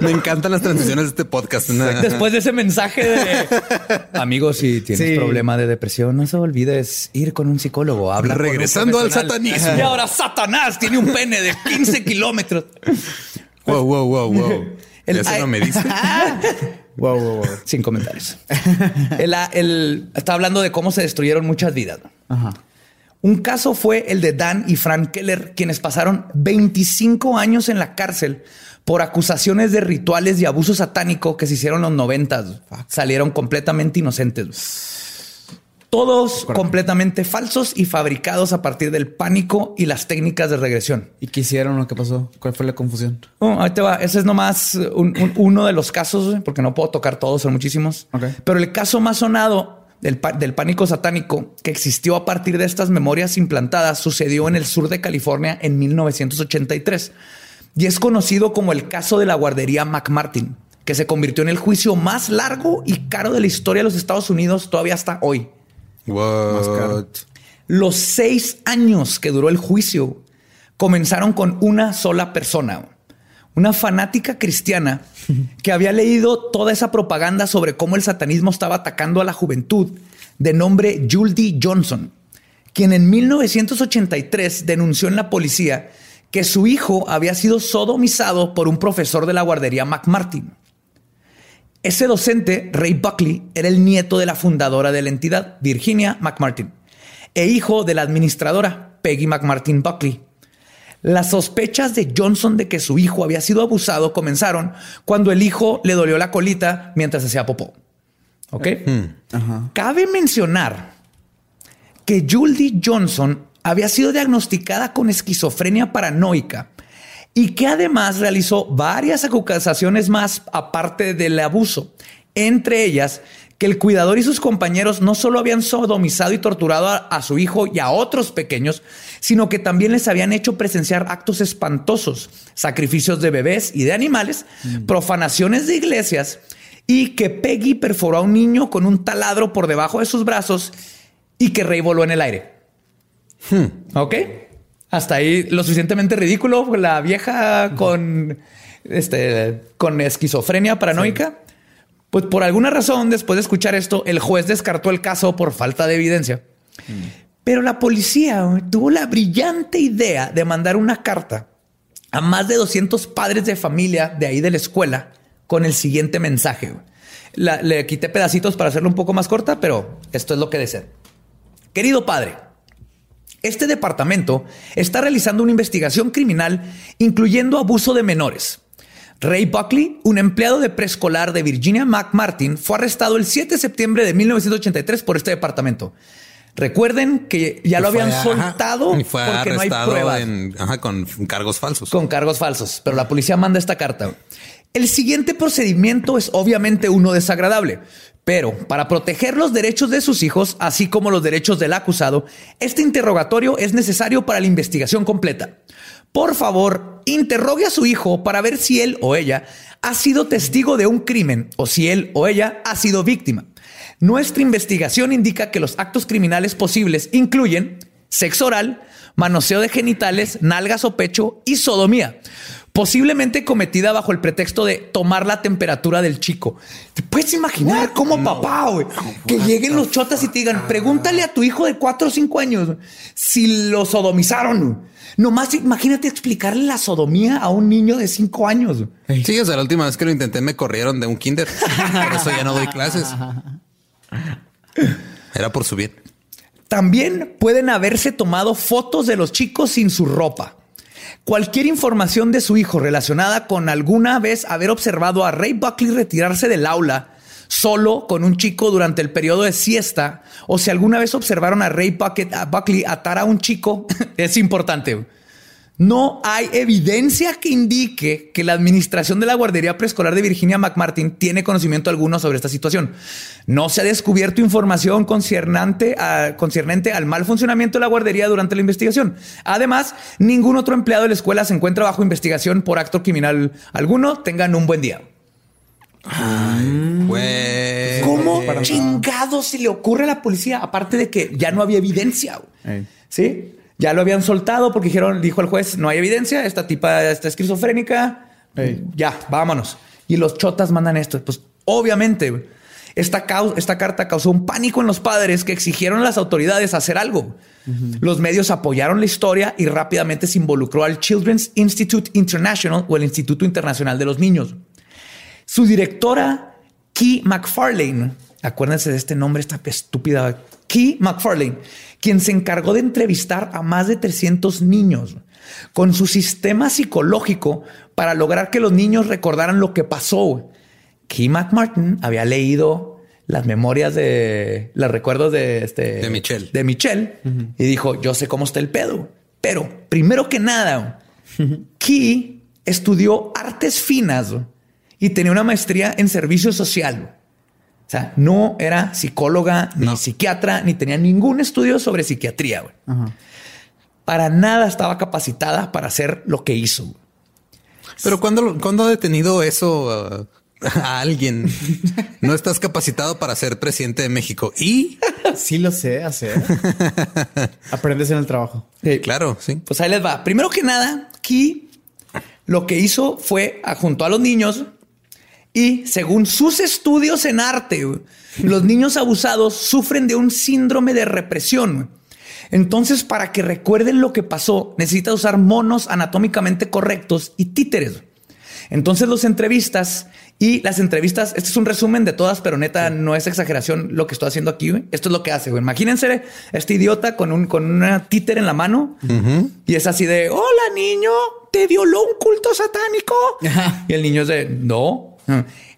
Me encantan las transiciones de este podcast. Después de ese mensaje de amigos, si tienes Sí. problema de depresión, no se olvides ir con un psicólogo. Habla con un Regresando al satanismo. Y ahora Satanás tiene un pene de 15 kilómetros. Wow, wow, wow, wow. El- Eso no me dice. Wow, wow, wow. Sin comentarios. El, el- está hablando de cómo se destruyeron muchas vidas. Ajá. Un caso fue el de Dan y Frank Keller, quienes pasaron 25 años en la cárcel por acusaciones de rituales y abuso satánico que se hicieron en los 90. Salieron completamente inocentes. Todos completamente falsos y fabricados a partir del pánico y las técnicas de regresión. ¿Y qué hicieron o qué pasó? ¿Cuál fue la confusión? Oh, ahí te va. Ese es nomás un- un- uno de los casos, porque no puedo tocar todos, son muchísimos. Pero el caso más sonado del, del pánico satánico que existió a partir de estas memorias implantadas sucedió en el sur de California en 1983 y es conocido como el caso de la guardería McMartin, que se convirtió en el juicio más largo y caro de la historia de los Estados Unidos todavía hasta hoy. What? Los seis años que duró el juicio comenzaron con una sola persona, una fanática cristiana que había leído toda esa propaganda sobre cómo el satanismo estaba atacando a la juventud, de nombre Julie Johnson, quien en 1983 denunció en la policía que su hijo había sido sodomizado por un profesor de la guardería McMartin. Ese docente, Ray Buckley, era el nieto de la fundadora de la entidad, Virginia McMartin, e hijo de la administradora, Peggy McMartin Buckley. Las sospechas de Johnson de que su hijo había sido abusado comenzaron cuando el hijo le dolió la colita mientras hacía popó. ¿Ok? Cabe mencionar que Julie Johnson había sido diagnosticada con esquizofrenia paranoica y que además realizó varias acusaciones más aparte del abuso, entre ellas que el cuidador y sus compañeros no solo habían sodomizado y torturado a, a su hijo y a otros pequeños, sino que también les habían hecho presenciar actos espantosos, sacrificios de bebés y de animales, profanaciones de iglesias y que Peggy perforó a un niño con un taladro por debajo de sus brazos y que Rey voló en el aire. Ok. Hasta ahí lo suficientemente ridículo. La vieja con este con esquizofrenia paranoica. Pues por alguna razón, después de escuchar esto, el juez descartó el caso por falta de evidencia. Pero la policía tuvo la brillante idea de mandar una carta a más de 200 padres de familia de ahí de la escuela con el siguiente mensaje. le quité pedacitos para hacerlo un poco más corta, pero esto es lo que desea. Querido padre, este departamento está realizando una investigación criminal incluyendo abuso de menores. Ray Buckley, un empleado de preescolar de Virginia McMartin, fue arrestado el 7 de septiembre de 1983 por este departamento. Recuerden que ya lo fue- habían ajá, soltado y fue porque no hay pruebas en- ajá, con cargos falsos. con cargos falsos, pero la policía manda esta carta. El siguiente procedimiento es obviamente uno desagradable, pero para proteger los derechos de sus hijos, así como los derechos del acusado, este interrogatorio es necesario para la investigación completa. Por favor, interrogue a su hijo para ver si él o ella ha sido testigo de un crimen o si él o ella ha sido víctima. Nuestra investigación indica que los actos criminales posibles incluyen sexo oral, manoseo de genitales, nalgas o pecho y sodomía. Posiblemente cometida bajo el pretexto de tomar la temperatura del chico. ¿Te puedes imaginar cómo papá, güey, que lleguen los chotas y te digan, pregúntale a tu hijo de cuatro o cinco años si lo sodomizaron? Nomás imagínate explicarle la sodomía a un niño de cinco años. Sí, o sea, la última vez que lo intenté me corrieron de un kinder. Por eso ya no doy clases. Era por su bien. También pueden haberse tomado fotos de los chicos sin su ropa. Cualquier información de su hijo relacionada con alguna vez haber observado a Ray Buckley retirarse del aula solo con un chico durante el periodo de siesta, o si alguna vez observaron a Ray Buckley atar a un chico, es importante. No hay evidencia que indique que la administración de la guardería preescolar de Virginia McMartin tiene conocimiento alguno sobre esta situación. No se ha descubierto información concernante, a- concernente al mal funcionamiento de la guardería durante la investigación. Además, ningún otro empleado de la escuela se encuentra bajo investigación por acto criminal alguno. Tengan un buen día. Güey. ¿Cómo chingado se le ocurre a la policía? Aparte de que ya no había evidencia. Sí, ya lo habían soltado porque dijeron, dijo el juez, no hay evidencia, esta tipa está esquizofrénica, ya, vámonos. Y los chotas mandan esto. Pues obviamente, esta, esta carta causó un pánico en los padres que exigieron a las autoridades hacer algo. Los medios apoyaron la historia y rápidamente se involucró al Children's Institute International o el Instituto Internacional de los Niños. Su directora, Key McFarlane, acuérdense de este nombre, esta estúpida Key McFarlane, quien se encargó de entrevistar a más de 300 niños con su sistema psicológico para lograr que los niños recordaran lo que pasó. Key McMartin había leído las memorias de los recuerdos de este De Michelle. de Michelle y dijo: Yo sé cómo está el pedo, pero primero que nada, Key estudió artes finas y tenía una maestría en servicio social. O sea, no era psicóloga ni No. psiquiatra, ni tenía ningún estudio sobre psiquiatría. güey. Para nada estaba capacitada para hacer lo que hizo. güey. Pero cuando, cuando ha detenido eso uh, a alguien, no estás capacitado para ser presidente de México. Y Sí lo sé hacer. Aprendes en el trabajo. Claro, sí. Pues ahí les va. Primero que nada, Key lo que hizo fue junto a los niños y según sus estudios en arte, los niños abusados sufren de un síndrome de represión. Entonces, para que recuerden lo que pasó, necesita usar monos anatómicamente correctos y títeres. Entonces los entrevistas y las entrevistas, este es un resumen de todas, pero neta no es exageración lo que estoy haciendo aquí. güey. Esto es lo que hace. güey. Imagínense este idiota con un con una títer en la mano y es así de hola niño, te violó un culto satánico. Y el niño es de no.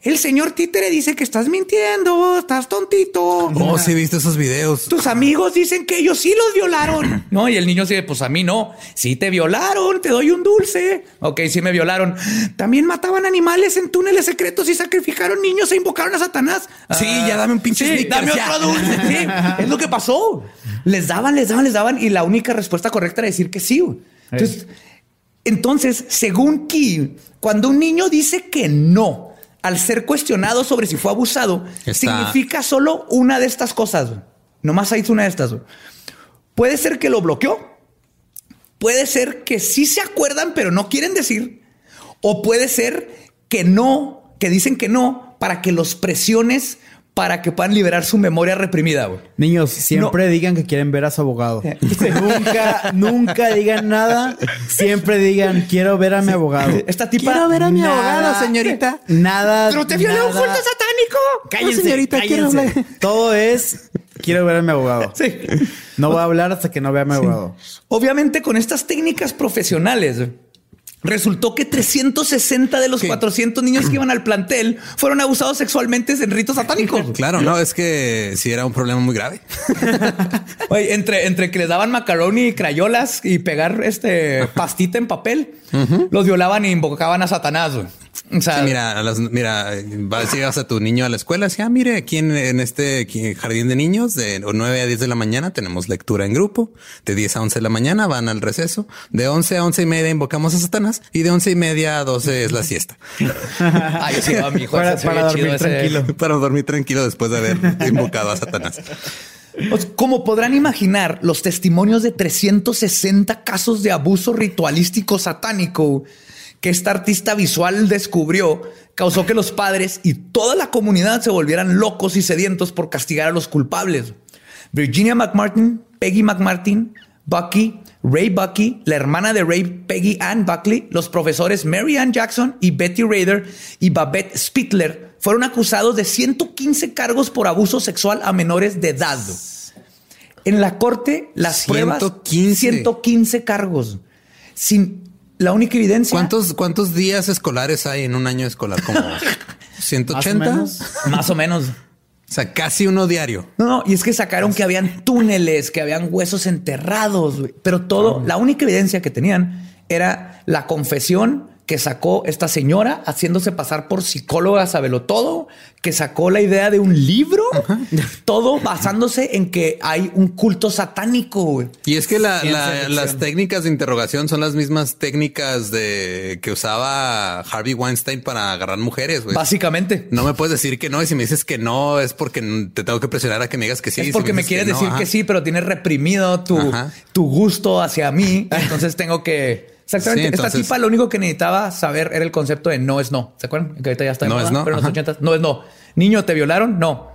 El señor títere dice que estás mintiendo, estás tontito. Oh, sí, he visto esos videos. Tus amigos dicen que ellos sí los violaron. No, y el niño dice, pues a mí no. Sí te violaron, te doy un dulce. Ok, sí me violaron. También mataban animales en túneles secretos y sacrificaron niños e invocaron a Satanás. Sí, ya dame un pinche sí, dame ya. otro dulce. Sí, es lo que pasó. Les daban, les daban, les daban y la única respuesta correcta era decir que sí. Entonces, entonces, según Key, cuando un niño dice que no al ser cuestionado sobre si fue abusado, Está- significa solo una de estas cosas. Nomás hizo una de estas. Puede ser que lo bloqueó. Puede ser que sí se acuerdan, pero no quieren decir. O puede ser que no, que dicen que no para que los presiones para que puedan liberar su memoria reprimida. güey. Niños, siempre digan que quieren ver a su abogado. nunca, nunca digan nada. Siempre digan, quiero ver a mi abogado. Esta tipa. Quiero ver a mi Nada- abogado, señorita. Nada. Pero te violó un culto satánico. Cállense, señorita, quiero cállense. hablar. Todo es, quiero ver a mi abogado. Sí. No voy a hablar hasta que no vea a mi abogado. Obviamente, con estas técnicas profesionales, resultó que 360 de los ¿Qué? 400 niños que iban al plantel fueron abusados sexualmente en ritos satánicos. Claro, no, es que sí era un problema muy grave. Oye, entre, entre que les daban macaroni y crayolas y pegar este pastita en papel, los violaban e invocaban a Satanás. O sea, Sí, mira, a las- mira, vas, llegas a tu niño a la escuela, así, ah, mire, aquí en, en este aquí, jardín de niños, de 9 a 10 de la mañana tenemos lectura en grupo, de 10 a 11 de la mañana van al receso, de 11 a 11 y media invocamos a Satanás y de 11 y media a 12 es la siesta. Ay, sí, a mi hijo, Para- dormir ese- tranquilo. Para dormir tranquilo después de haber invocado a Satanás. Pues, como podrán imaginar, los testimonios de 360 casos de abuso ritualístico satánico que esta artista visual descubrió causó que los padres y toda la comunidad se volvieran locos y sedientos por castigar a los culpables. Virginia McMartin, Peggy McMartin, Bucky, Ray Bucky, la hermana de Ray, Peggy Ann Buckley, los profesores Mary Ann Jackson y Betty Rader y Babette Spittler fueron acusados de 115 cargos por abuso sexual a menores de edad. En la corte, las pruebas 115. 115 cargos. Sin la única evidencia. ¿Cuántos, ¿Cuántos días escolares hay en un año escolar? Como 180. menos. Más o menos. O sea, casi uno diario. No, no, y es que sacaron que habían túneles, que habían huesos enterrados, pero todo, la única evidencia que tenían era la confesión que sacó esta señora haciéndose pasar por psicóloga, sabelo todo, que sacó la idea de un libro, todo basándose en que hay un culto satánico. güey. Y es que la- la- las técnicas de interrogación son las mismas técnicas de que usaba Harvey Weinstein para agarrar mujeres. güey. Básicamente. No me puedes decir que no. Y si me dices que no, es porque te tengo que presionar a que me digas que sí. es Si porque me quieres decir que sí, pero tienes reprimido tu, Ajá. tu gusto hacia mí. Entonces tengo que. Exactamente. Sí, entonces- Esta tipa lo único que necesitaba saber era el concepto de no es no. ¿Se acuerdan? Que ahorita ya está de No moda, es no, Pero en los ajá. ochentas, no es no. Niño, ¿te violaron? No.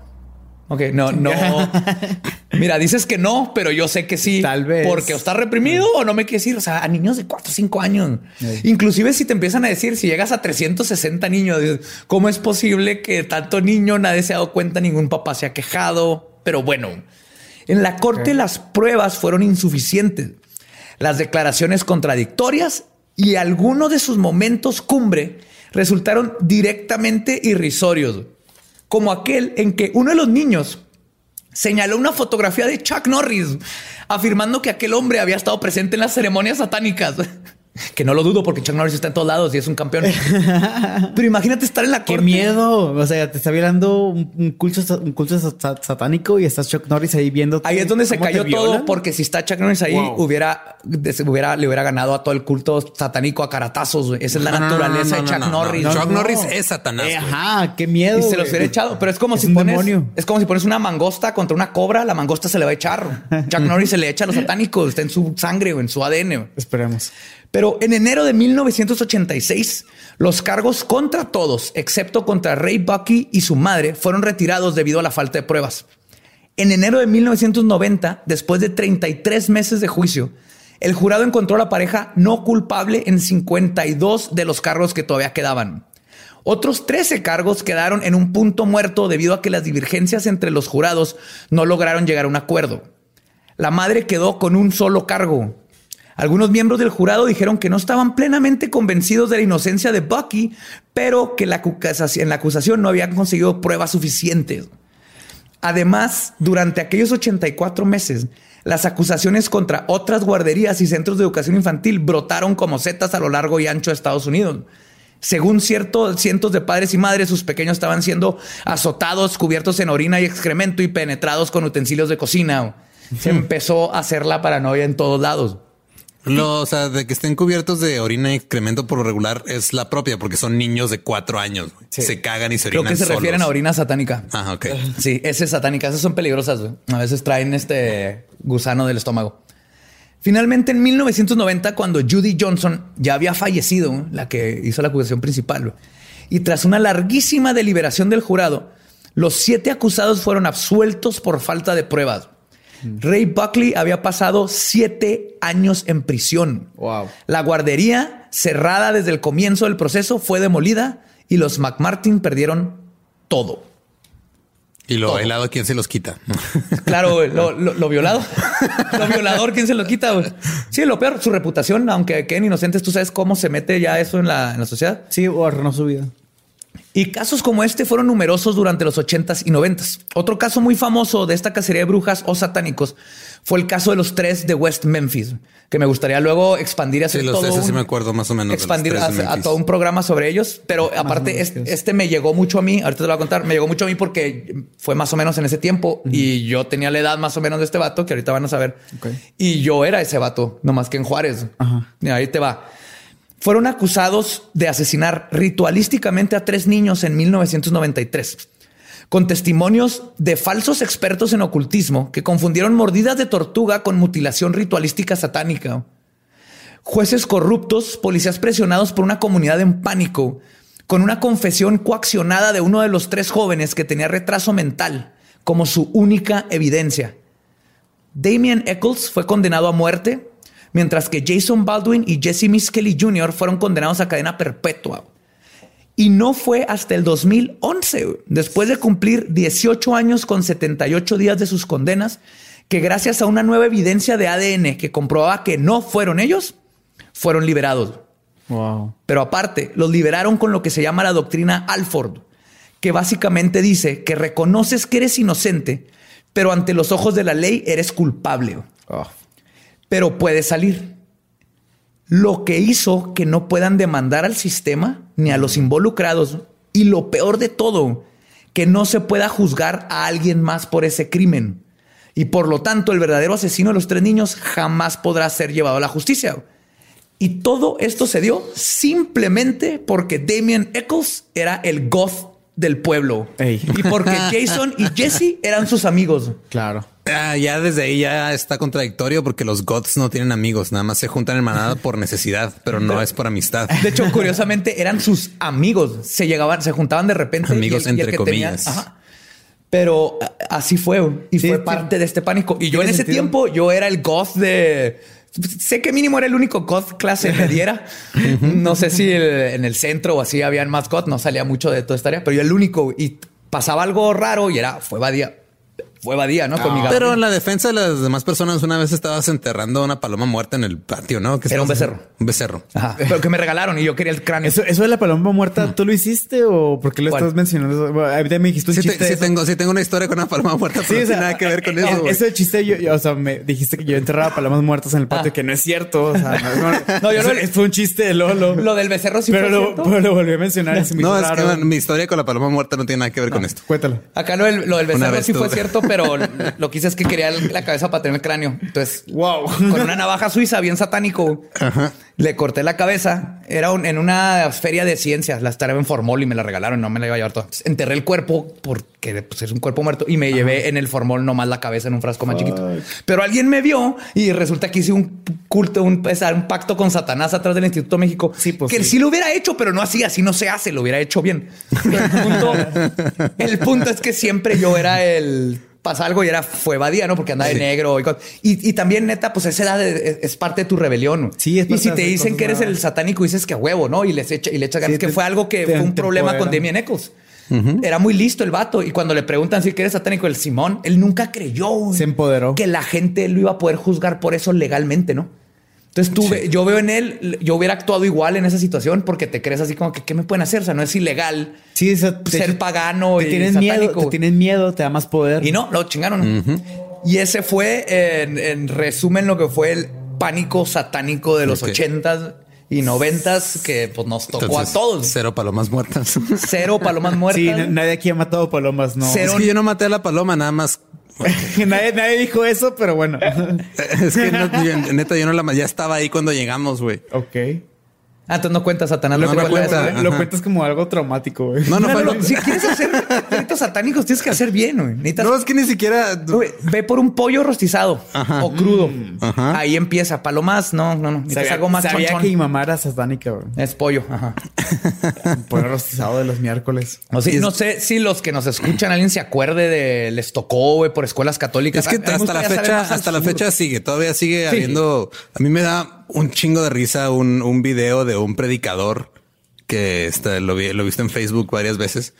Ok, no, no. Mira, dices que no, pero yo sé que sí. Tal vez. Porque o está reprimido o no me quieres decir. O sea, a niños de 4 o 5 años. Inclusive si te empiezan a decir, si llegas a 360 niños, ¿cómo es posible que tanto niño nadie se ha dado cuenta, ningún papá se ha quejado? Pero bueno, en la corte las pruebas fueron insuficientes. Las declaraciones contradictorias y algunos de sus momentos cumbre resultaron directamente irrisorios, como aquel en que uno de los niños señaló una fotografía de Chuck Norris, afirmando que aquel hombre había estado presente en las ceremonias satánicas. Que no lo dudo porque Chuck Norris está en todos lados y es un campeón. Pero imagínate estar en la Qué corte. miedo. O sea, te está violando un, un culto, un culto sa- sa- satánico y estás Chuck Norris ahí viendo. Ahí es donde se cayó todo, porque si está Chuck Norris ahí, Wow. hubiera, hubiera, le hubiera ganado a todo el culto satánico a caratazos. Esa es la No, no, no, naturaleza no, de Chuck no, no. Norris. Chuck No, Norris no. es Satanás. Eh, ajá, qué miedo. Y se los hubiera echado, pero es como Es si un pones, demonio. es como si pones una mangosta contra una cobra, la mangosta se le va a echar. Chuck Norris se le echa a los satánicos, está en su sangre o en su ADN. Esperemos. Pero en enero de 1986, los cargos contra todos, excepto contra Ray Bucky y su madre, fueron retirados debido a la falta de pruebas. En enero de 1990, después de 33 meses de juicio, el jurado encontró a la pareja no culpable en 52 de los cargos que todavía quedaban. Otros 13 cargos quedaron en un punto muerto debido a que las divergencias entre los jurados no lograron llegar a un acuerdo. La madre quedó con un solo cargo. Algunos miembros del jurado dijeron que no estaban plenamente convencidos de la inocencia de Bucky, pero que la en la acusación no habían conseguido pruebas suficientes. Además, durante aquellos 84 meses, las acusaciones contra otras guarderías y centros de educación infantil brotaron como setas a lo largo y ancho de Estados Unidos. Según cierto, cientos de padres y madres, sus pequeños estaban siendo azotados, cubiertos en orina y excremento y penetrados con utensilios de cocina. Se empezó a hacer la paranoia en todos lados. Lo, o sea, de que estén cubiertos de orina y excremento por lo regular es la propia, porque son niños de cuatro años. Se cagan y se Creo orinan que se refieren a orina satánica. Ah, ok. Sí, ese es satánica. Esas son peligrosas. güey. A veces traen este gusano del estómago. Finalmente, en 1990, cuando Judy Johnson ya había fallecido, la que hizo la acusación principal, y tras una larguísima deliberación del jurado, los siete acusados fueron absueltos por falta de pruebas. Ray Buckley había pasado siete años en prisión. Wow. La guardería, cerrada desde el comienzo del proceso, fue demolida y los McMartin perdieron todo. Y lo Todo. bailado, ¿quién se los quita? Claro, güey, lo, lo- lo violado. Lo violador, ¿quién se lo quita? güey? Sí, lo peor, su reputación, aunque queden inocentes, tú sabes cómo se mete ya eso en la, en la sociedad. Sí, o arruinó su vida. Y casos como este fueron numerosos durante los 80s y 90s. Otro caso muy famoso de esta cacería de brujas o satánicos fue el caso de los tres de West Memphis, que me gustaría luego expandir y hacer Sí, los todo ese sí me acuerdo más o menos. de los expandir tres de a, todo un programa sobre ellos. Pero aparte, menos, este, este me llegó mucho a mí. Ahorita te lo voy a contar. Me llegó mucho a mí porque fue más o menos en ese tiempo y yo tenía la edad más o menos de este vato que ahorita van a saber. Y yo era ese vato, no más que en Juárez. Ajá. Y ahí te va. Fueron acusados de asesinar ritualísticamente a tres niños en 1993, con testimonios de falsos expertos en ocultismo que confundieron mordidas de tortuga con mutilación ritualística satánica. Jueces corruptos, policías presionados por una comunidad en pánico, con una confesión coaccionada de uno de los tres jóvenes que tenía retraso mental como su única evidencia. Damien Eccles fue condenado a muerte, mientras que Jason Baldwin y Jesse Miss Kelly Jr. fueron condenados a cadena perpetua. Y no fue hasta el 2011, después de cumplir 18 años con 78 días de sus condenas, que gracias a una nueva evidencia de ADN que comprobaba que no fueron ellos, fueron liberados. Wow. Pero aparte, los liberaron con lo que se llama la doctrina Alford, que básicamente dice que reconoces que eres inocente, pero ante los ojos de la ley eres culpable. Pero puedes salir. Lo que hizo que no puedan demandar al sistema ni a los involucrados. Y lo peor de todo, que no se pueda juzgar a alguien más por ese crimen. Y por lo tanto, el verdadero asesino de los tres niños jamás podrá ser llevado a la justicia. Y todo esto se dio simplemente porque Damien Eccles era el goth del pueblo. Ey. Y porque Jason y Jesse eran sus amigos. Claro. Ah, ya desde ahí ya está contradictorio porque los goths no tienen amigos, nada más se juntan en manada por necesidad, pero no es por amistad. De hecho, curiosamente, eran sus amigos. Se llegaban, se juntaban de repente. Amigos y el- y el entre que tenía- comillas. ajá. Pero así fue. Y Sí, fue sí. parte de este pánico. Y yo en ese sentido. tiempo, yo era el goth de. Sé que mínimo era el único goth clase mediera. no sé si el- en el centro o así habían más goth. No salía mucho de toda esta área, pero yo el único. Y pasaba algo raro y era, fue Badía. Fue Badía, ¿no? Con mi gato. Pero en la defensa de las demás personas, una vez estabas enterrando una paloma muerta en el patio, ¿no? ¿Qué Era un becerro. haciendo? Un becerro. Ajá. Pero que me regalaron y yo quería el cráneo. Eso, eso de la paloma muerta, ¿tú lo hiciste o por qué lo ¿Cuál? estás mencionando? Bueno, a mí me dijiste un Sí, te- chiste. de sí tengo, sí tengo una historia con una paloma muerta, Sí, pero o no sea, tiene nada que ver con eh, eso. Eso de chiste, yo, yo, o sea, me dijiste que yo enterraba palomas muertas en el patio, que no es cierto. O sea, no, no, No, yo no- fue un chiste de Lolo. Lo del becerro sí pero, fue lo, cierto. pero lo volví a mencionar y se me No, es que man, mi historia con la paloma muerta no tiene nada que ver con esto. Cuéntalo. Acá lo del, lo del becerro sí fue cierto, pero lo que hice es que quería la cabeza para tener el cráneo. Entonces, Wow. con una navaja suiza bien satánico, le corté la cabeza. Era un- en una feria de ciencias. La estaba en formol y me la regalaron. No me la iba a llevar toda. Enterré el cuerpo porque pues, es un cuerpo muerto y me llevé en el formol nomás la cabeza en un frasco más chiquito. Pero alguien me vio y resulta que hice un culto, un, pacto con Satanás atrás del Instituto México. Sí, pues, que sí. sí lo hubiera hecho, pero no así, así no se hace, lo hubiera hecho bien. El, punto, el punto es que siempre yo era el pasa algo y era fue Badía, ¿no? Porque andaba de negro y, y y también neta, pues esa edad es, es parte de tu rebelión. Sí, es y parte si de te dicen que eres el satánico, dices que a huevo, ¿no? Y les echa y le echas ganas Sí, que te- fue algo que te- fue un problema con. Damien Eccles. Era muy listo el vato. Y cuando le preguntan si que eres satánico, el Simón, él nunca creyó güey, Se empoderó. que la gente lo iba a poder juzgar por eso legalmente, ¿no? Entonces tú, yo veo en él, yo hubiera actuado igual en esa situación porque te crees así como que, ¿qué me pueden hacer? O sea, no es ilegal Sí, o sea, te- ser pagano te y tienen satánico. miedo, te tienen miedo, te da más poder. Y no, lo chingaron. Y ese fue, en, en resumen, lo que fue el pánico satánico de los ochentas y noventas que pues nos tocó Entonces, a todos. Cero palomas muertas. Cero palomas muertas. Sí, nadie aquí ha matado palomas, no. Cero. Es que yo no maté a la paloma, nada más. nadie, nadie dijo eso, pero bueno. Es que no, yo- neta, yo no la ya estaba ahí cuando llegamos, güey. ok. Ah, entonces no cuentas Satanás. No, lo que no cuenta. Lo cuentas como algo traumático, güey. No, no Claro, lo- Si quieres hacer ritos satánicos, tienes que hacer bien, güey. Necesitas No, es que ni siquiera. Güey, ve por un pollo rostizado Ajá. o crudo. Ajá. Ahí empieza. Palomas, no, no, no. Sabía, algo más sabía chonchón. que mi mamá era satánica, güey. Es pollo. Ajá. Por el rostizado de los miércoles. No, sí, Y es- no sé si los que nos escuchan, alguien se acuerde de les tocó, güey, por escuelas católicas. Es que hasta la fecha, hasta la fecha sigue, todavía sigue Sí. habiendo. A mí me da un chingo de risa un, un video de un predicador que este, lo, vi, lo he visto en Facebook varias veces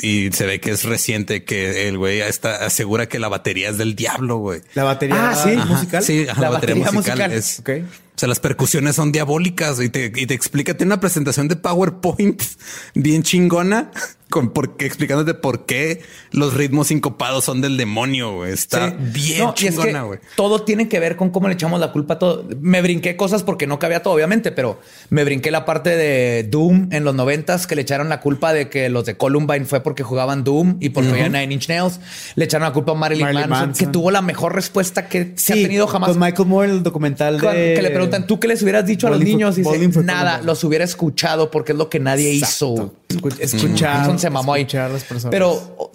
y se ve que es reciente que el güey está, asegura que la batería es del diablo, güey. La batería Ah, sí. Musical. Sí, ajá, La la, batería, batería musical, musical. es. Ok. O sea, las percusiones son diabólicas y te, y te explica, tiene una presentación de PowerPoint bien chingona con por qué, explicándote por qué los ritmos sincopados son del demonio. güey. Está Sí. bien No, y es que chingona, güey. todo tiene que ver con cómo le echamos la culpa a todo. Me brinqué cosas porque no cabía todo, obviamente, pero me brinqué la parte de Doom en los noventas que le echaron la culpa de que los de Columbine fue porque jugaban Doom y porque veían Nine Inch Nails. Le echaron la culpa a Marilyn, Marilyn Manson, Manson. que tuvo la mejor respuesta que se ha tenido jamás. Con Michael Moore, el documental de... que le preguntan, ¿tú qué les hubieras dicho a los niños? For nada, los hubiera escuchado porque es lo que nadie Exacto. hizo. Escu- escuchar, se mamó ahí. escuchar a las personas. Pero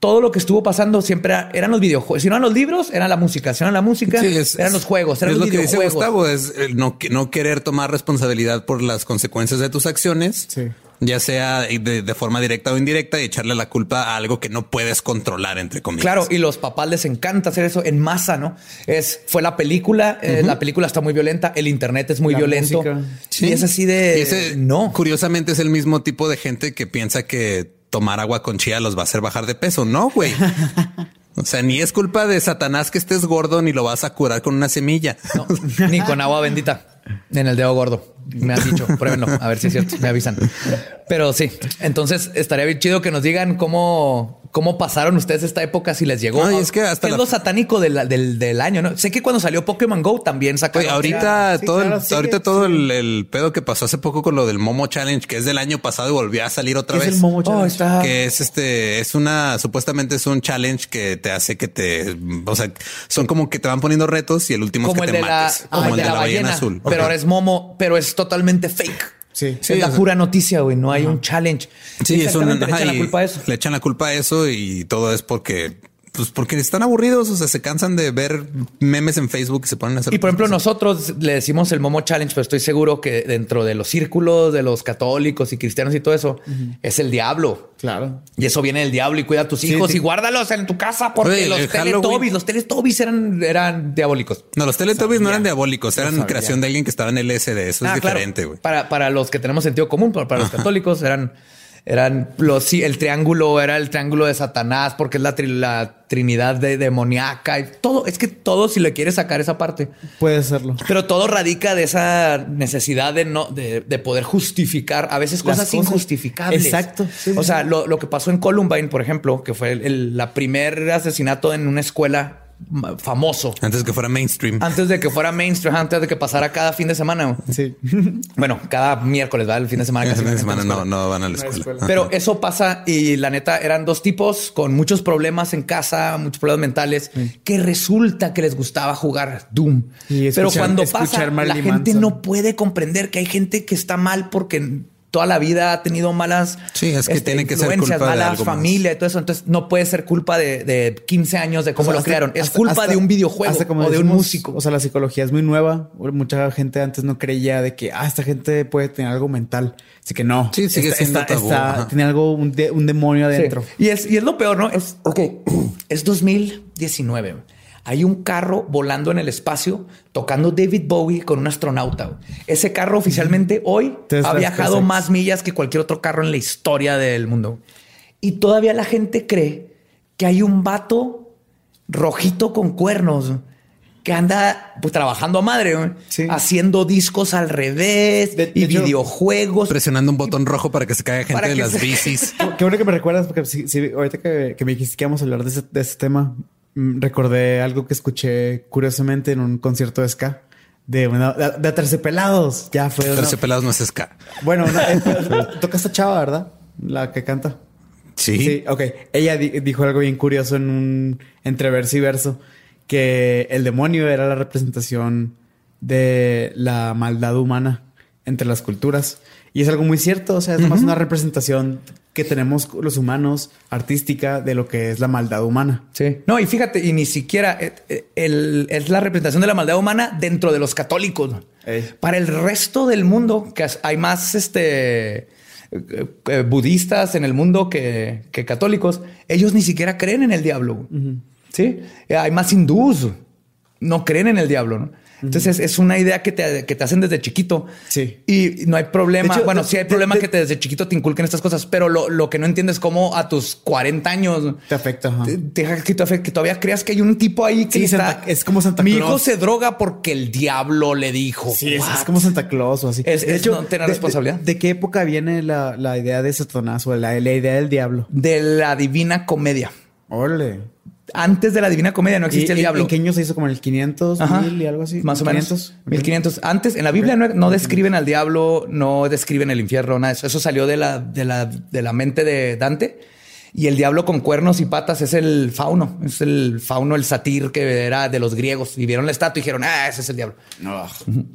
todo lo que estuvo pasando siempre era- eran los videojuegos. Si no eran los libros, eran la música. Si no eran la música, Sí, es- eran los juegos, eran es los lo que dice. Gustavo, es no, no querer tomar responsabilidad por las consecuencias de tus acciones, Sí. Ya sea de, de forma directa o indirecta, y echarle la culpa a algo que no puedes controlar, entre comillas. Claro, y los papás les encanta hacer eso en masa, ¿no? Es fue la película, eh, la película está muy violenta, el internet es muy La violento. Sí. y es así de Y ese, no. Curiosamente es el mismo tipo de gente que piensa que tomar agua con chía los va a hacer bajar de peso. No, güey. O sea, ni es culpa de Satanás que estés gordo, ni lo vas a curar con una semilla. No, ni con agua bendita en el dedo gordo. Me han dicho, pruébenlo, a ver si es cierto, me avisan. Pero sí, entonces estaría bien chido que nos digan cómo, cómo pasaron ustedes esta época, si les llegó. No, y es que hasta ¿Qué la- es lo satánico del, del, del año, ¿no? Sé que cuando salió Pokémon Go también sacaron. Oye, ahorita Sí, todo, el- claro, sí, ahorita sí. todo el, el pedo que pasó hace poco con lo del Momo Challenge, que es del año pasado y volvió a salir otra ¿Qué vez. es el Momo Oh, Challenge? está. que es este, es una, supuestamente es un challenge que te hace que te, o sea, son como que te van poniendo retos y el último como es que de te la, mates. como el de la ballena, azul. pero ahora es Momo, pero es totalmente fake. Sí. Sí, es la pura noticia, güey. No hay un challenge. Sí, es un, Exactamente, le ajá, echan la culpa a eso. Le echan la culpa a eso y todo es porque, pues porque están aburridos, o sea, se cansan de ver memes en Facebook y se ponen a hacer. Y por ejemplo, cosas. nosotros le decimos el Momo Challenge, pero estoy seguro que dentro de los círculos de los católicos y cristianos y todo eso es el diablo. Claro. Y eso viene del diablo y cuida a tus hijos sí. y guárdalos en tu casa porque Oye, los Teletubbies, los Teletubbies eran, eran diabólicos. No, los Teletubbies no eran diabólicos, eran creación de alguien que estaba en el SD. Eso es Ah, diferente, güey. Para, para los que tenemos sentido común, pero para los católicos eran, eran los, sí, el triángulo era el triángulo de Satanás porque es la, tri- la trinidad de demoníaca y todo. Es que todo, si le quieres sacar esa parte, Puede serlo. pero todo radica de esa necesidad de no, de, de poder justificar a veces cosas, cosas. injustificables. Exacto. Sí, o sí, sea, lo, lo que pasó en Columbine, por ejemplo, que fue el, el- la primer asesinato en una escuela famoso. Antes que fuera mainstream. Antes de que fuera mainstream, antes de que pasara cada fin de semana. Sí. Bueno, cada miércoles, ¿verdad? El fin de semana. El fin de semana no, van a la escuela. Pero eso pasa y la neta eran dos tipos con muchos problemas en casa, muchos problemas mentales, que resulta que les gustaba jugar Doom. Y Pero cuando pasa, la gente Manson. no puede comprender que hay gente que está mal porque toda la vida ha tenido malas este, Sí, es que tiene que ser influencias, culpa de malas algo más. familia y todo eso. Entonces no puede ser culpa de, de 15 años de cómo O sea, lo hasta- crearon. Es hasta- culpa hasta- de un videojuego como o de un músico. O sea, la psicología es muy nueva. Mucha gente antes no creía de que ah, esta gente puede tener algo mental. Así que no. Sí, sigue Está- siendo tabú, ajá. tiene algo, un, de- un demonio Sí. adentro. Y es, y es lo peor, ¿no? Es, ok, es 2019. Hay un carro volando en el espacio tocando David Bowie con un astronauta. Ese carro oficialmente hoy Tesla ha viajado SpaceX. más millas que cualquier otro carro en la historia del mundo. Y todavía la gente cree que hay un vato rojito con cuernos que anda pues, trabajando a madre, Sí. haciendo discos al revés De- de y hecho, videojuegos. Presionando un botón rojo para que se caiga gente de las se- bicis. Qué, bueno que me recuerdas, porque si, si- ahorita que, que me dijiste que íbamos a hablar de ese, de ese tema, recordé algo que escuché curiosamente en un concierto de ska de una de, Terciopelados. Ya fue. Terciopelados no es ska. Bueno, una- eh, toca esta chava, ¿verdad? La que canta. Sí. Sí, ok. Ella di- dijo algo bien curioso en un entre verso y verso, que el demonio era la representación de la maldad humana entre las culturas. Y es algo muy cierto, o sea, es más una representación que tenemos los humanos, artística, de lo que es la maldad humana. Sí. No, y fíjate, y ni siquiera eh, eh, el- es la representación de la maldad humana dentro de los católicos. Ey. Para el resto del mundo, que hay más este eh, budistas en el mundo que, que católicos, ellos ni siquiera creen en el diablo. Sí. Hay más hindús, no creen en el diablo, ¿no? Entonces es una idea que te, que te hacen desde chiquito. Sí. Y no hay problema. De hecho, bueno, de- sí hay de- problema de- que te desde chiquito te inculquen estas cosas, pero lo, lo que no entiendes es cómo a tus 40 años Te afecta. ajá. te- te- que, te- que todavía creas que hay un tipo ahí que Sí, está. Santa- es como Santa Mi Claus. hijo se droga porque el diablo le dijo. Sí, es, como Santa Claus o así. Es- es no tener de- responsabilidad. De, de qué época viene la, la idea de Satanás o la, la idea del diablo? de la divina comedia. Órale. Antes de la divina comedia no existía ¿Y- el diablo. ¿En qué año se hizo? ¿Como en el 500, Ajá. 1000 y algo así? Más o menos. 500. 1500. Antes, en la Biblia no, no describen al diablo, no describen el infierno, nada de eso. Eso salió de la, de la, de la mente de Dante. Y el diablo con cuernos y patas es el fauno. Es el fauno, el satir que era de los griegos. Y vieron la estatua y dijeron, ah, ese es el diablo. No.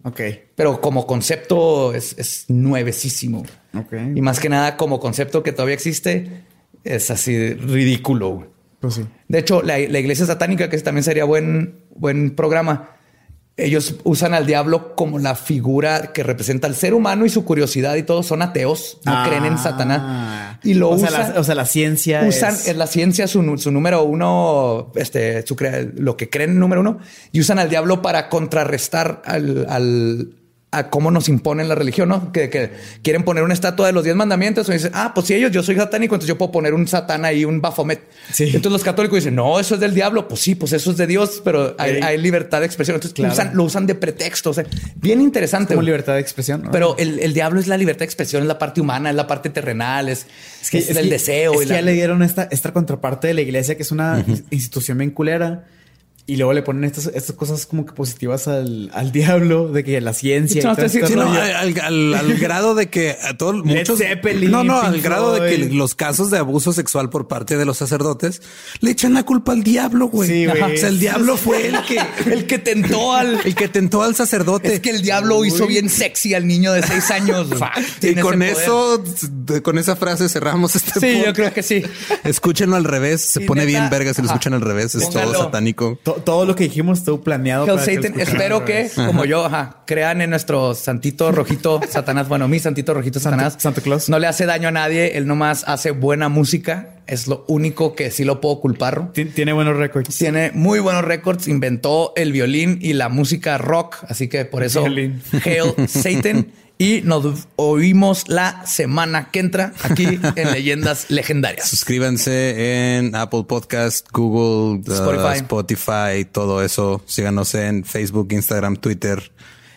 Ok. Pero como concepto es, es nuevecísimo. Ok. Y más que nada, como concepto que todavía existe, es así ridículo. Pues sí. De hecho, la, la iglesia satánica, que también sería buen, buen programa, ellos usan al diablo como la figura que representa al ser humano y su curiosidad y todo. Son ateos, no Ah. creen en Satanás. Y lo o usan. Sea, la, o sea, la ciencia usan es- en la ciencia su, su número uno, este, su lo que creen número uno, y usan al diablo para contrarrestar al, al- a cómo nos imponen la religión, ¿no? Que, que quieren poner una estatua de los diez mandamientos y dicen, ah, pues si ellos, yo soy satánico, entonces yo puedo poner un satán ahí, un Baphomet. Sí. Entonces los católicos dicen, no, eso es del diablo. Pues sí, pues eso es de Dios, pero hay, libertad de expresión. Entonces Claro. usan- lo usan de pretexto. O sea, bien interesante. como libertad de expresión. ¿no? Pero el, el diablo es la libertad de expresión, es la parte humana, es la parte terrenal, es, es que es es el que- deseo. Es y que la- ya le dieron esta, esta contraparte de la iglesia, que es una institución bien culera. Y luego le ponen estas, estas cosas como que positivas al, al diablo, de que la ciencia. No, todo sí, Sí, no, rollo. al, al- al grado de que a todos muchos Zeppelin, no, no, al Pink grado de que los casos de abuso sexual por parte de los sacerdotes le echan la culpa al diablo, güey. Sí, güey. O sea, el diablo fue el que el que tentó al. el que tentó al sacerdote. Es que el diablo hizo bien sexy al niño de seis años. y con eso, con esa frase cerramos este Sí, yo creo que sí. Escúchenlo al revés, se Y pone neta, bien verga si lo escuchan al revés, es Póngalo. todo satánico. To- todo lo que dijimos estuvo planeado. Hell para Satan, espero que, como yo, ajá, crean en nuestro santito rojito Satanás. Bueno, mi santito rojito Satanás. Santa Claus. No le hace daño a nadie. Él nomás hace buena música. Es lo único que sí lo puedo culpar. Tien- Tiene buenos récords. Tiene muy buenos récords. Inventó el violín y la música rock. Así que por eso, Violín. Hail Satan. Y nos oímos la semana que entra aquí en Leyendas Legendarias. Suscríbanse en Apple Podcast, Google, uh, Spotify. Spotify, todo eso. Síganos en Facebook, Instagram, Twitter.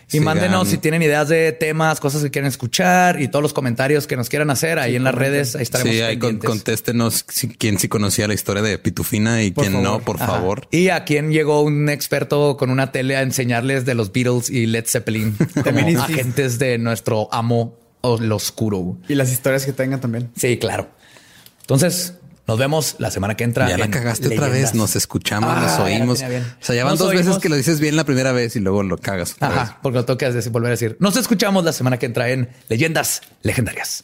Y Sigan- mándenos si tienen ideas de temas, cosas que quieren escuchar y todos los comentarios que nos quieran hacer ahí en las redes. Ahí estaremos Sí, ahí con- contéstenos si, quién sí conocía la historia de Pitufina y quién no, por Ajá. favor. Y a quién llegó un experto con una tele a enseñarles de los Beatles y Led Zeppelin como es- agentes de nuestro amo o lo oscuro. Y las historias que tengan también. Sí, claro. Entonces, nos vemos la semana que entra. Ya la cagaste otra vez, nos escuchamos, Ah, nos oímos. O sea, ya van Nos dos veces que lo dices bien la primera vez y luego lo cagas otra vez. Ajá, porque lo decir- volver a decir. Nos escuchamos la semana que entra en Leyendas Legendarias.